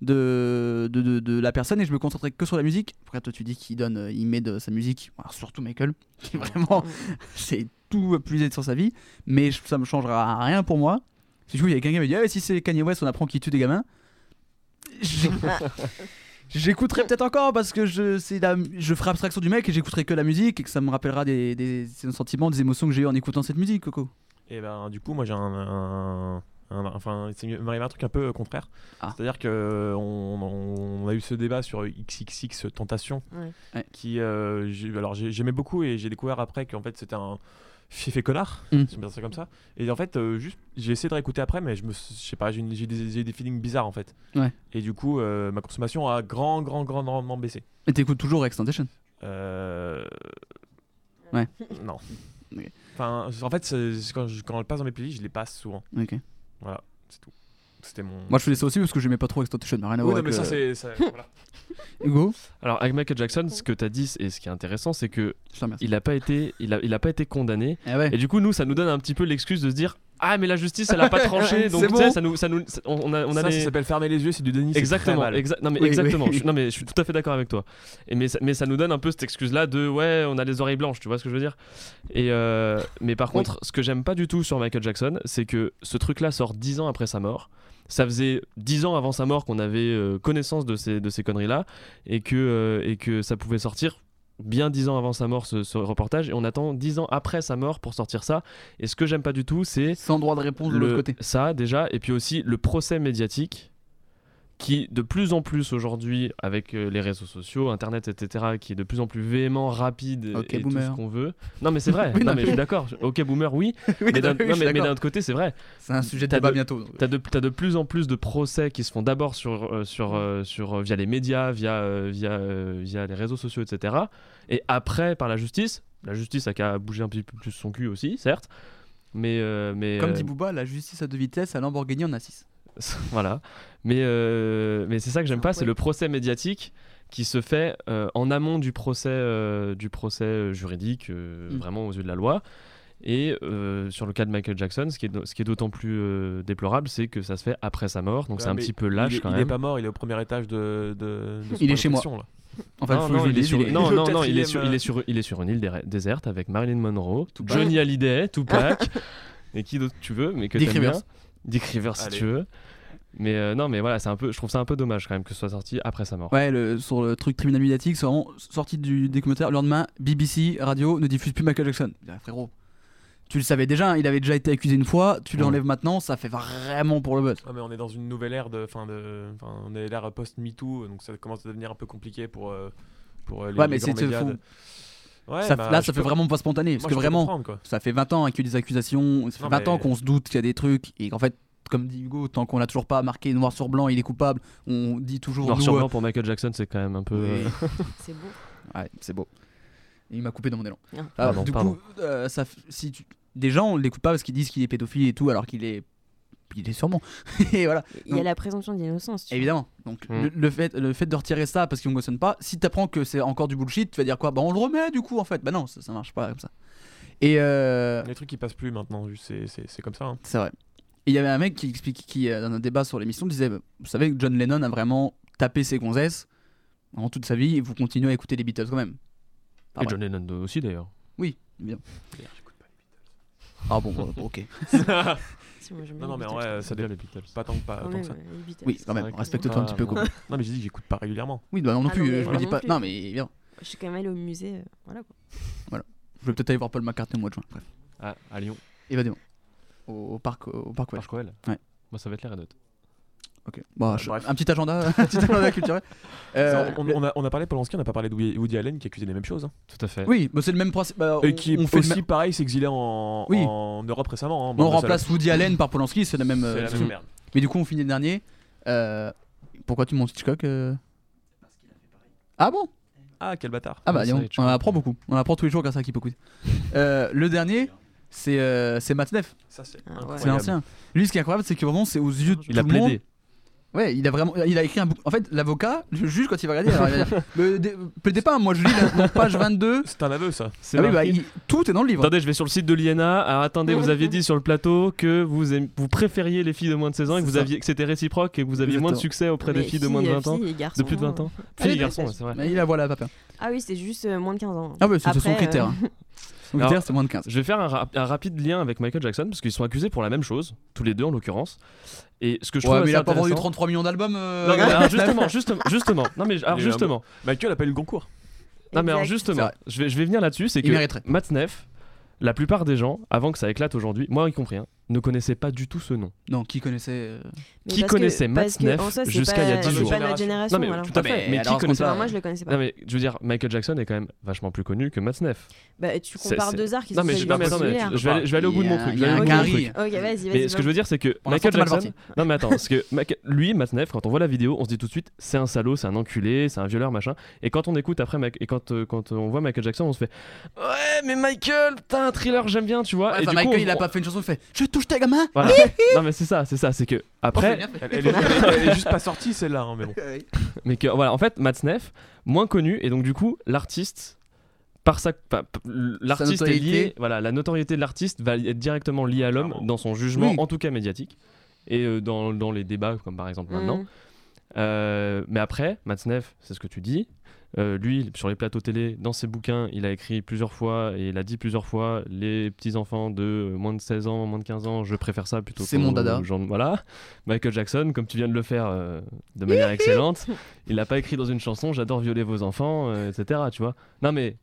de, de, de- de la personne et je me concentrerai que sur la musique. Après, toi, tu dis qu'il donne, euh, il met de sa musique, alors, surtout Michael, [laughs] qui vraiment, [laughs] c'est tout puisé sur sa vie, mais je- ça me changera rien pour moi. Si du coup, il y a quelqu'un qui me dit, Ah, si c'est Kanye West, on apprend qu'il tue des gamins. [laughs] J'écouterai peut-être encore parce que je, c'est la- je ferai abstraction du mec et j'écouterai que la musique et que ça me rappellera des, des sentiments, des émotions que j'ai eu en écoutant cette musique, Coco. Et ben du coup moi j'ai un, un- un- enfin c'est- il m'arrive un truc un peu euh, contraire. C'est-à-dire que on, on a eu ce débat sur XXX Tentation Ouais. Qui euh, alors j'ai- j'aimais beaucoup et j'ai découvert après qu'en fait c'était un fief et connard, Mm. si on peut dire ça comme ça. Et en fait euh, juste j'ai essayé de réécouter après mais je me je sais pas j'ai j'ai des, j'ai des feelings bizarres en fait. Ouais. Et du coup euh, ma consommation a grand grand grandement baissé. Et t'écoutes toujours Extentation? Euh... Ouais. Non. Enfin, en fait, quand, je, quand elle passe dans mes playlists, je les passe souvent. Ok. Voilà, c'est tout. C'était mon. Moi, je faisais ça aussi parce que j'aimais pas trop Extentation, mais rien à Oui, voir non, mais avec ça, c'est. voilà. [laughs] Hugo Alors avec Michael Jackson, ce que tu as dit et ce qui est intéressant, c'est que il a pas été, il a, il a pas été condamné. Eh ouais. Et du coup, nous, ça nous donne un petit peu l'excuse de se dire ah mais la justice, elle a pas [laughs] tranché, donc C'est tu sais, bon. ça nous, ça nous, on a, on a ça, les- ça s'appelle fermer les yeux, c'est du déni. Exactement, exa- non mais Oui, exactement. oui. Je, suis- non mais je suis tout à fait d'accord avec toi. Et mais ça, mais ça nous donne un peu cette excuse là de ouais, on a les oreilles blanches, tu vois ce que je veux dire? Et euh, mais par Oui. contre, ce que j'aime pas du tout sur Michael Jackson, c'est que ce truc là sort dix ans après sa mort. Ça faisait dix ans avant sa mort qu'on avait euh, connaissance de ces de ces conneries là et que euh, et que ça pouvait sortir bien dix ans avant sa mort ce, ce reportage et on attend dix ans après sa mort pour sortir ça et ce que j'aime pas du tout c'est Sans droit de réponse de l'autre côté. ça déjà et puis aussi le procès médiatique qui de plus en plus aujourd'hui, avec euh, les réseaux sociaux, Internet, etc., qui est de plus en plus véhément, rapide et tout ce qu'on veut. Non, mais c'est vrai. [laughs] Oui, non, non, mais je suis d'accord. Ok, boomer, oui. [laughs] Oui, mais d'un oui, autre côté, c'est vrai. C'est un sujet de débat bientôt. T'as de, t'as de plus en plus de procès qui se font d'abord sur, euh, sur, euh, sur, euh, via les médias, via, via, via les réseaux sociaux, etc. Et après, par la justice. La justice a qu'à bouger un petit peu plus son cul aussi, certes. Mais, mais Comme dit Booba, la justice à deux vitesses, à Lamborghini en a 6. [laughs] voilà. Mais, euh, mais c'est ça que j'aime pas, c'est le procès médiatique qui se fait euh, en amont du procès, euh, du procès juridique, euh, Mm. vraiment aux yeux de la loi. Et euh, sur le cas de Michael Jackson, ce qui est, do- ce qui est d'autant plus euh, déplorable, c'est que ça se fait après sa mort, donc c'est un petit peu il lâche est- quand il même. est pas mort, il est au premier étage de. de, de son Il est chez moi. là. [laughs] Enfin, non, [laughs] non, il est sur, il est- non, Le non, non, il est quatrième, sur, il est sur, il est sur une île dé- déserte avec Marilyn Monroe, Johnny Hallyday, Tupac, et qui d'autre tu veux, mais que Dick t'aimes bien. Rivers. Dick Rivers si Allez. tu veux. Mais euh, non, mais voilà, c'est un peu, je trouve ça un peu dommage quand même que ce soit sorti après sa mort. Ouais, le, sur le truc tribunal médiatique, c'est vraiment sorti du documentaire. Le lendemain, BBC, radio, ne diffuse plus Michael Jackson. Ah, frérot, tu le savais déjà, hein, il avait déjà été accusé une fois, tu l'enlèves maintenant, ça fait vraiment pour le buzz. Ouais, mais on est dans une nouvelle ère de. Fin de enfin, on est l'ère post-MeToo, donc ça commence à devenir un peu compliqué pour, euh, pour euh, les, Ouais, les mais grands c'est- Ouais, Ça- bah, là, ça fait vraiment pas spontané. Parce que vraiment, ça fait 20 ans qu'il y a eu des accusations, ça fait Non, 20 ans qu'on se doute qu'il y a des trucs, et qu'en fait, comme dit Hugo, tant qu'on l'a toujours pas marqué noir sur blanc, il est coupable, on dit toujours. Noir nous, sur euh, blanc pour Michael Jackson, c'est quand même un peu. euh, Oui. [laughs] [laughs] C'est beau. Ouais, c'est beau. Il m'a coupé dans mon élan. Ah. Ah, Pardon, du pardon. coup, euh, ça, f- si tu... des gens, on l'écoute pas parce qu'ils disent qu'il est pédophile et tout, alors qu'il est. Il est sûrement. [laughs] et voilà. Il y a la présomption d'innocence. tu. Évidemment. Donc Mm. le, le fait, le fait de retirer ça parce qu'il ne fonctionne pas, si t'apprends que c'est encore du bullshit, tu vas dire quoi? Bah on le remet du coup en fait. Bah non, ça, ça marche pas comme ça. Et euh, Les trucs qui passent plus maintenant, juste, c'est- c'est c'est comme ça. hein. c'est vrai. Et il y avait un mec qui explique, qui euh, dans un débat sur l'émission disait, vous savez que John Lennon a vraiment tapé ses gonzesses en toute sa vie et vous continuez à écouter les Beatles quand même. Pas Et vrai. John Lennon aussi d'ailleurs. Oui, bien. Ah bon, bon, ok. [laughs] Si, moi, Non, non, mais Beatles. ouais, ça dépend. les Beatles. Pas tant, pas, que ça. euh. Oui, quand même, vrai respecte-toi un petit peu. Quoi. Non, mais j'ai dit que j'écoute pas régulièrement. Oui, bah non, non Ah plus, non, euh, je le dis pas. plus. Non, mais bien. Je suis quand même allée au musée. euh, Voilà quoi. Voilà. Je vais peut-être aller voir Paul McCartney au mois de juin. Bref. Ah, à Lyon. Évidemment. Au, au parc, au parc Ouest. Parc Royal. Ouais. Moi, ça va être les Red Hot. Ok. Bon, Ouais, je- bref. un petit agenda, [laughs] un petit agenda culturel. [laughs] Euh, on, on a, on a parlé de Polanski, on n'a pas parlé de Woody Woody Allen qui accusait les mêmes choses. hein. Tout à fait. Oui, mais c'est le même principe. bah, Et on- qui on fait le aussi, même- pareil, exilé en, Oui. en Europe récemment. hein. on Bon, bah, ça, remplace Woody Allen par Polanski, c'est la même. C'est euh, la c'est- même merde. Mais du coup, on finit le dernier. Euh, pourquoi tu montes Hitchcock euh Ah bon? Ah, quel bâtard. Ah bah, Ouais, dis donc, ça, on Hitchcock. apprend beaucoup. On en apprend tous les jours grâce à Quiz. Euh, le dernier, c'est euh, c'est Matt Neff. Ça, c'est Ah, ouais. C'est l'ancien. Lui, ce qui est incroyable, c'est que vraiment, c'est aux yeux de Il a tout le monde. plaidé. Ouais, il a vraiment, il a écrit un bouquin. En fait, l'avocat, le juge, quand il va regarder, alors, il va dire, [laughs] dé- plaidez pas, moi je lis la donc, page 22. C'est un aveu, ça. C'est Ah oui, bah, marqué. il- tout est dans le livre. Attendez, je vais sur le site de l'INA. Alors attendez, vous aviez dit sur le plateau que vous, aim- vous préfériez les filles de moins de 16 ans et que, C'est vous ça. aviez, que c'était réciproque et que vous aviez moins de Exactement. succès auprès des Mais filles de moins de filles, 20 ans. filles et garçons, de plus de 20 ans. hein. Filles et Allez, garçons, ouais, c'est vrai. Mais il a voilà, pas peur. Ah oui, c'est juste euh, moins de 15 ans. Ah ouais, c'est c'est son Après, critère. euh, hein. [laughs] Son Alors, critère, c'est moins de 15. Je vais faire un, ra- un rapide lien avec Michael Jackson parce qu'ils sont accusés pour la même chose, tous les deux en l'occurrence. Et ce que je Ouais, trouve mais il a pas vendu intéressant- 33 millions d'albums. euh, Non, mais alors, Matt [laughs] justement, justement, justement. Non mais alors justement. Michael a pas eu le Goncourt. Non mais alors justement, je vais, je vais venir là-dessus, c'est Il que mériterait. Matt Neff, la plupart des gens, avant que ça éclate aujourd'hui, moi y compris, hein, ne connaissaient pas du tout ce nom. Non, qui connaissait. euh, Qui connaissait Matt jusqu'à il y a pas- 10 c'est jours pas notre génération. Non mais tout à fait. mais qui connaissait pas- moi, je le connaissais pas. Non mais je veux dire, Michael Jackson est quand même vachement plus connu que Matt Neff. Bah, tu compares deux arts qui Non sont mais, je, non, mais je vais, aller, je vais aller au bout de mon truc. Ok, vas-y, vas-y. Mais ce que je veux dire, c'est que Michael Jackson. Non, mais attends, parce que Michael- lui, Matt Neff, quand on voit la vidéo, on se dit tout de suite, c'est un salaud, c'est un enculé, c'est un violeur, machin. Et quand on écoute après, et quand, euh, quand on voit Michael Jackson, on se fait Ouais, mais Michael, putain, un thriller, j'aime bien, tu vois. Et Michael, coup, il a pas fait une chanson, il fait touche tes gamins Voilà. non, mais c'est ça, c'est ça, c'est que après. fait. Elle, elle est, elle- elle est juste pas sortie [laughs] celle-là, hein, mais bon. Mais que voilà, en fait, Matt Neff, moins connu, et donc du coup, l'artiste, par sa, pa- pa- l'artiste est lié, voilà, la notoriété de l'artiste va être directement liée à l'homme dans son jugement, Oui. en tout cas médiatique, et euh, dans, dans les débats, comme par exemple maintenant. Mm. Euh, mais après, Matt Neff, c'est ce que tu dis. euh, lui, sur les plateaux télé, dans ses bouquins, il a écrit plusieurs fois et il a dit plusieurs fois les petits enfants de moins de 16 ans, moins de 15 ans, je préfère ça plutôt. C'est qu'aux mon dada. voilà. Michael Jackson, comme tu viens de le faire euh, de manière excellente, il n'a pas écrit dans une chanson J'adore violer vos enfants, etc. Tu vois Non mais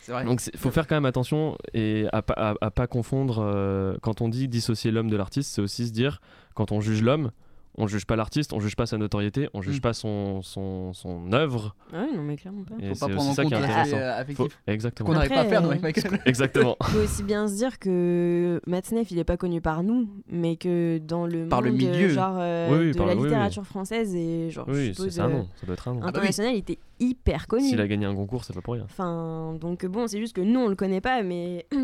C'est vrai. donc il faut faire quand même attention et à, pas- à, à pas confondre euh, quand on dit dissocier l'homme de l'artiste, c'est aussi se dire quand on juge l'homme, on juge pas l'artiste, on juge pas sa notoriété, on juge Mm. pas son, son, son œuvre. Ah oui, non, mais clairement pas. Et Faut pas c'est prendre en ça qui est compte l'aspect, intéressant. euh, affectif. Faut- Exactement. Qu'on n'arrive pas à faire, euh, avec Michael. Exactement. [laughs] faut aussi bien se dire que Matzneff, il est pas connu par nous, mais que dans le Par le monde milieu. genre, euh, Oui, oui, de par la le- oui, oui. littérature française et genre, Oui, c'est suppose, c'est un euh, nom, ça doit être un nom. international, il était hyper connu. S'il a gagné un concours, c'est pas pour rien. Enfin, donc bon, c'est juste que nous, on le connaît pas, mais [clears throat]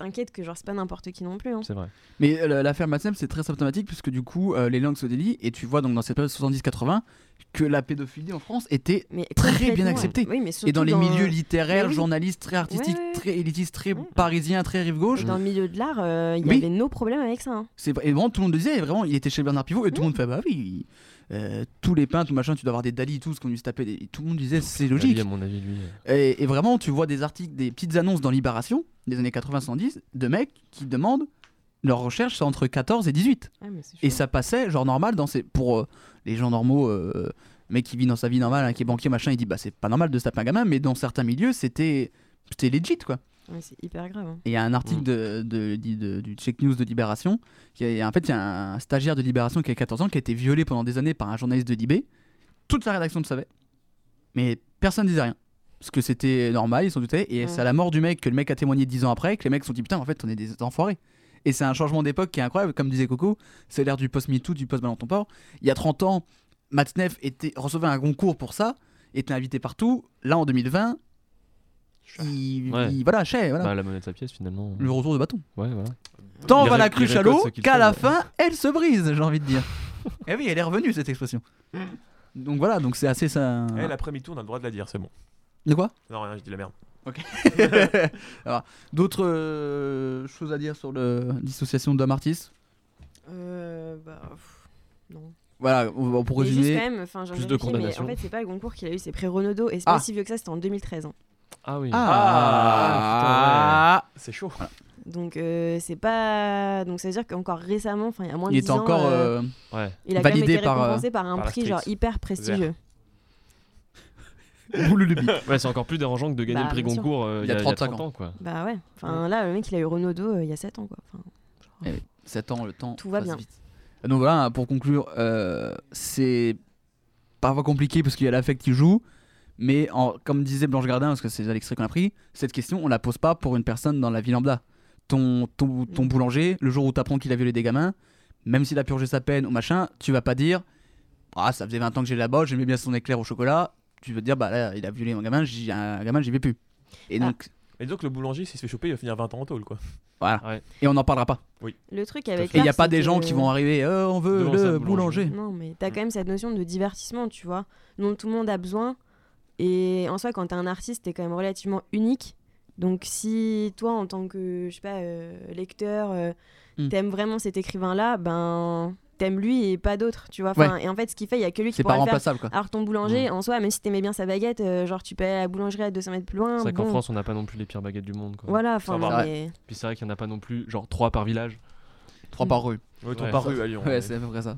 t'inquiète que genre, c'est pas n'importe qui non plus. hein. C'est vrai. Mais euh, l'affaire Matsem, c'est très symptomatique puisque du coup, euh, les langues se délient et tu vois donc dans cette période 70-80 que la pédophilie en France était très bien acceptée. oui, mais et dans les dans- milieux littéraires, oui. journalistes, très artistiques, Ouais, ouais. très élitistes, très parisiens, très rive gauche. Dans le milieu de l'art, euh, il y Oui. avait nos problèmes avec ça. hein. C'est et vraiment tout le monde disait vraiment il était chez Bernard Pivot et tout le monde fait bah oui euh, tous les peintres ou machin tu dois avoir des Dali tout ce qu'on lui se tapait des- tout le monde disait c'est logique. Dali, à mon avis, lui. euh, et, et vraiment tu vois des articles des petites annonces dans Libération des années 80-110 de mecs qui demandent leur recherche c'est entre 14 et 18 Ah, et ça passait genre normal dans ces pour euh, les gens normaux euh, mec qui vit dans sa vie normale hein, qui est banquier machin il dit bah c'est pas normal de se taper un gamin mais dans certains milieux c'était c'était legit quoi Ouais, c'est hyper grave. hein. et il y a un article de, de- de- de- du Check News de Libération. Qui a- en fait, il y a un stagiaire de Libération qui a 14 ans qui a été violé pendant des années par un journaliste de Libé. Toute la rédaction le savait. Mais personne ne disait rien. Parce que c'était normal, ils s'en doutaient. Et Ouais. c'est à la mort du mec que le mec a témoigné 10 ans après que les mecs se sont dit Putain, en fait, on est des enfoirés. Et c'est un changement d'époque qui est incroyable. Comme disait Coco, c'est l'ère du post-MeToo, du post-Balanton-Port. Il y a 30 ans, Matzneff était, recevait un concours pour ça, était invité partout. Là, en 2020, il, Ouais. il- voilà, chais, voilà. Bah, la monnaie de sa pièce, finalement. Le retour de bâton. Ouais, voilà. Tant Il va la il cruche à récolte l'eau ce qu'il qu'à fait, la ouais. fin, elle se brise, j'ai envie de dire. [laughs] Et oui, elle est revenue cette expression. Donc voilà, donc c'est assez ça. Eh, l'après-midi, on a le droit de la dire, c'est bon. De quoi? Non, rien, je dis la merde. Ok. [laughs] Alors, D'autres euh, choses à dire sur le dissociation d'homme-artiste Euh, bah, pff, non. Voilà, on- on- pour Mais juste résumer. même, enfin, plus de vérifié, mais condamnation. en fait, c'est pas le concours qu'il a eu, c'est pré Renaudot. Et c'est Ah. pas si vieux que ça, c'était en 2013. hein. Ah oui. Ah, C'est chaud. Donc euh, c'est pas donc ça veut dire qu'encore récemment enfin il y a moins de Il 10 était ans, encore, euh, euh, Ouais. il a quand même validé été par, euh, récompensé par un par prix genre hyper prestigieux. [laughs] Ouais, c'est encore plus dérangeant que de gagner Bah, le prix. Goncourt euh, il y a, il y a 30 ans, quoi. Bah ouais. Enfin là le mec il a eu Renaudot euh, il y a 7 ans quoi. Enfin, 7 ans, le temps. Tout va bien. vite. Donc voilà, pour conclure, euh, c'est parfois compliqué parce qu'il y a l'affect qui joue, mais en- comme disait Blanche Gardin, parce que c'est l'extrait qu'on a pris, cette question on la pose pas pour une personne dans la vie lambda. Ton, ton, ton boulanger, le jour où tu apprends qu'il a violé des gamins, même s'il a purgé sa peine ou machin, tu vas pas dire Ah, ça faisait 20 ans que j'ai là-bas, j'aimais bien son éclair au chocolat. Tu veux dire Bah là, il a violé un gamin, j'y- un gamin, j'y vais plus. Et Ah. donc, Et donc, le boulanger, s'il se fait choper, il va finir 20 ans en tôle, quoi. voilà. Et on n'en parlera pas. Oui. Le truc Et avec il n'y a pas des gens qui vont arriver, Euh, on veut Devant le boulanger. Non, mais t'as quand même cette notion de divertissement, tu vois, dont tout le monde a besoin. Et en soi, quand t'es un artiste, t'es quand même relativement unique. Donc, si toi, en tant que, je sais pas, euh, lecteur, euh, Mm. t'aimes vraiment cet écrivain-là, ben, t'aimes lui et pas d'autres, tu vois. Enfin, Ouais. Et en fait, ce qu'il fait, il y a que lui qui C'est pourra pas le faire. remplaçable, quoi. Alors, ton boulanger, Mm. en soi, même si t'aimais bien sa baguette, euh, genre, tu peux aller à la boulangerie à 200 mètres plus loin. C'est vrai qu'en bon. France, on n'a pas non plus les pires baguettes du monde. Quoi. Voilà, enfin, mais- Puis c'est vrai qu'il n'y en a pas non plus, genre 3 par village. 3 par rue. Ouais, trois par rue à Lyon. Ouais, c'est à peu près ça.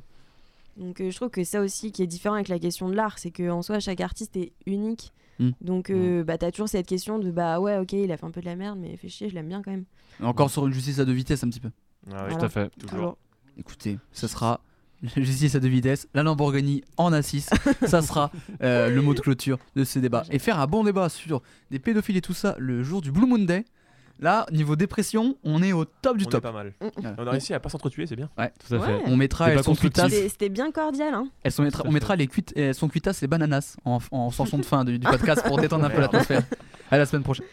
Donc euh, je trouve que ça aussi qui est différent avec la question de l'art, c'est qu'en soi chaque artiste est unique. Mm. Donc euh, bah t'as toujours cette question de bah ouais ok il a fait un peu de la merde mais fait chier je l'aime bien quand même. Encore sur une justice à deux vitesses un petit peu. Ah oui, Tout à fait. toujours. Écoutez, ce sera la justice à deux vitesses, la Lamborghini en A6. [laughs] ça sera euh, le mot de clôture de ces débats. Et faire un bon débat sur des pédophiles et tout ça le jour du Blue Monday. Là, niveau dépression, on est au top du On est top. pas mal. Voilà. On a réussi à pas s'entretuer, c'est bien. Ouais, tout à fait. Ouais. On mettra elles sont cuitas. C'était bien cordial hein. Elles sont mettra- on mettra les cuites, elles sont cuitas et bananas en, en chanson de fin du, du podcast pour détendre un peu l'atmosphère. À la semaine prochaine.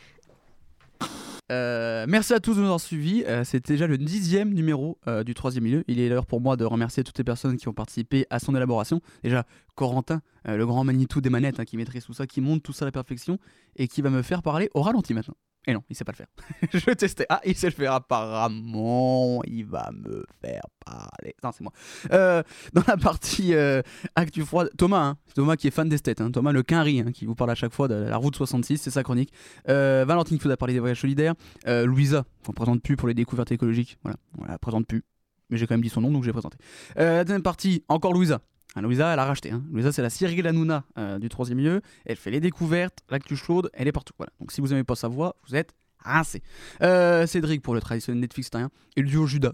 Euh, merci à tous de nous avoir suivis. Euh, C'était déjà le dixième numéro euh, du troisième milieu. Il est l'heure pour moi de remercier toutes les personnes qui ont participé à son élaboration. Déjà, Corentin, euh, le grand Manitou des manettes, hein, qui maîtrise tout ça, qui monte tout ça à la perfection et qui va me faire parler au ralenti maintenant. Et non, il sait pas le faire. [laughs] Je testais. Ah, il sait le faire apparemment. Il va me faire parler. Non, c'est moi. Euh, dans la partie euh, Actu Froide, Thomas, hein, Thomas qui est fan d'esthète. Hein, Thomas le Quinry, hein, qui vous parle à chaque fois de la route 66, c'est sa chronique. Euh, Valentine qui vous a parlé des voyages solidaires. Euh, Louisa, qu'on présente plus pour les découvertes écologiques. Voilà, on la présente plus. Mais j'ai quand même dit son nom, donc je l'ai présenté. La deuxième partie, encore Louisa. Hein, Louisa, elle a racheté. Hein. Louisa, c'est la Cyril Hanouna euh, du troisième milieu. Elle fait les découvertes, l'actu chaude, elle est partout. Donc si vous n'aimez pas sa voix, vous êtes rincé. Euh, Cédric pour le traditionnel Netflix rien. Et le duo Judas.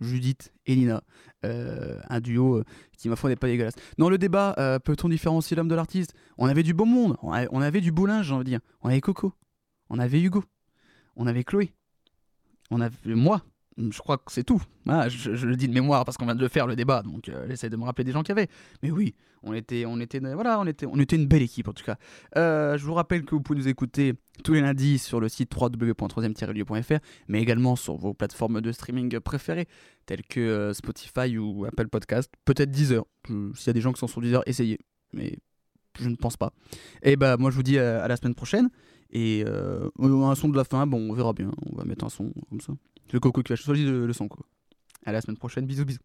Judith et Lina. Euh, un duo qui, ma foi, n'est pas dégueulasse. Dans le débat, peut-on différencier l'homme de l'artiste? On avait du beau monde, on avait, on avait du boulinge, j'ai envie de dire. On avait Coco, on avait Hugo, on avait Chloé, on avait moi. Je crois que c'est tout. Ah, je, le dis de mémoire parce qu'on vient de faire le débat, donc euh, j'essaie de me rappeler des gens qu'il y avait. Mais oui, on était, on était, voilà, on était, on était une belle équipe en tout cas. Euh, je vous rappelle que vous pouvez nous écouter tous les lundis sur le site www.3e-lieu.fr, mais également sur vos plateformes de streaming préférées, telles que euh, Spotify ou Apple Podcast, peut-être Deezer. S'il y a des gens qui sont sur Deezer, essayez. Mais je ne pense pas. Et bah moi je vous dis euh, à la semaine prochaine. Et un son de la fin, bon on verra bien. On va mettre un son comme ça. Le coco qui va choisir le, son quoi. À la semaine prochaine, bisous bisous.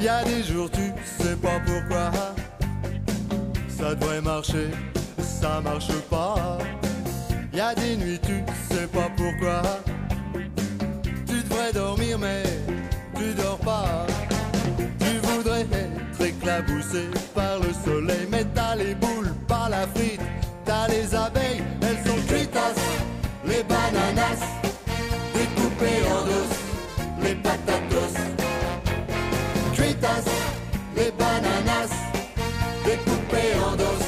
Y a des jours tu sais pas pourquoi ça devrait marcher, ça marche pas. Y a des nuits tu sais pas pourquoi tu devrais dormir mais tu dors pas. Tu voudrais être éclaboussé par le soleil mais t'as les boules, pas la frite, t'as les abeilles, elles sont cuitasses, les bananas découpées en dos,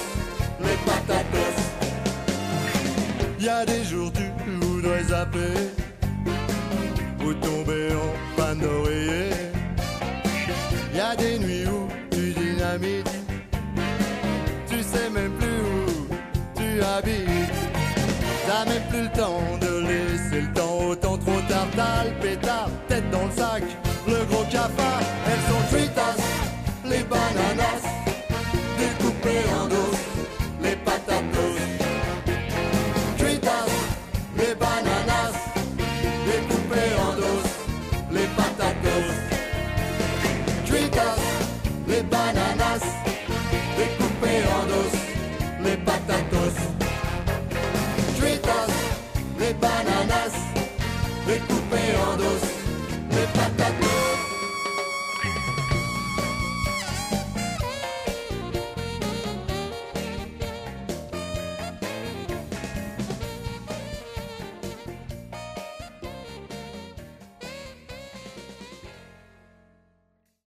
les patatas. Y a des jours tu voudrais zapper ou tomber en panne d'oreiller. Y a des nuits où tu dynamites, tu sais même plus où tu habites. T'as même plus le temps de laisser le temps autant trop tard. T'as le pétard, tête dans le sac, le gros cafard. Elles sont fritas, les bananas,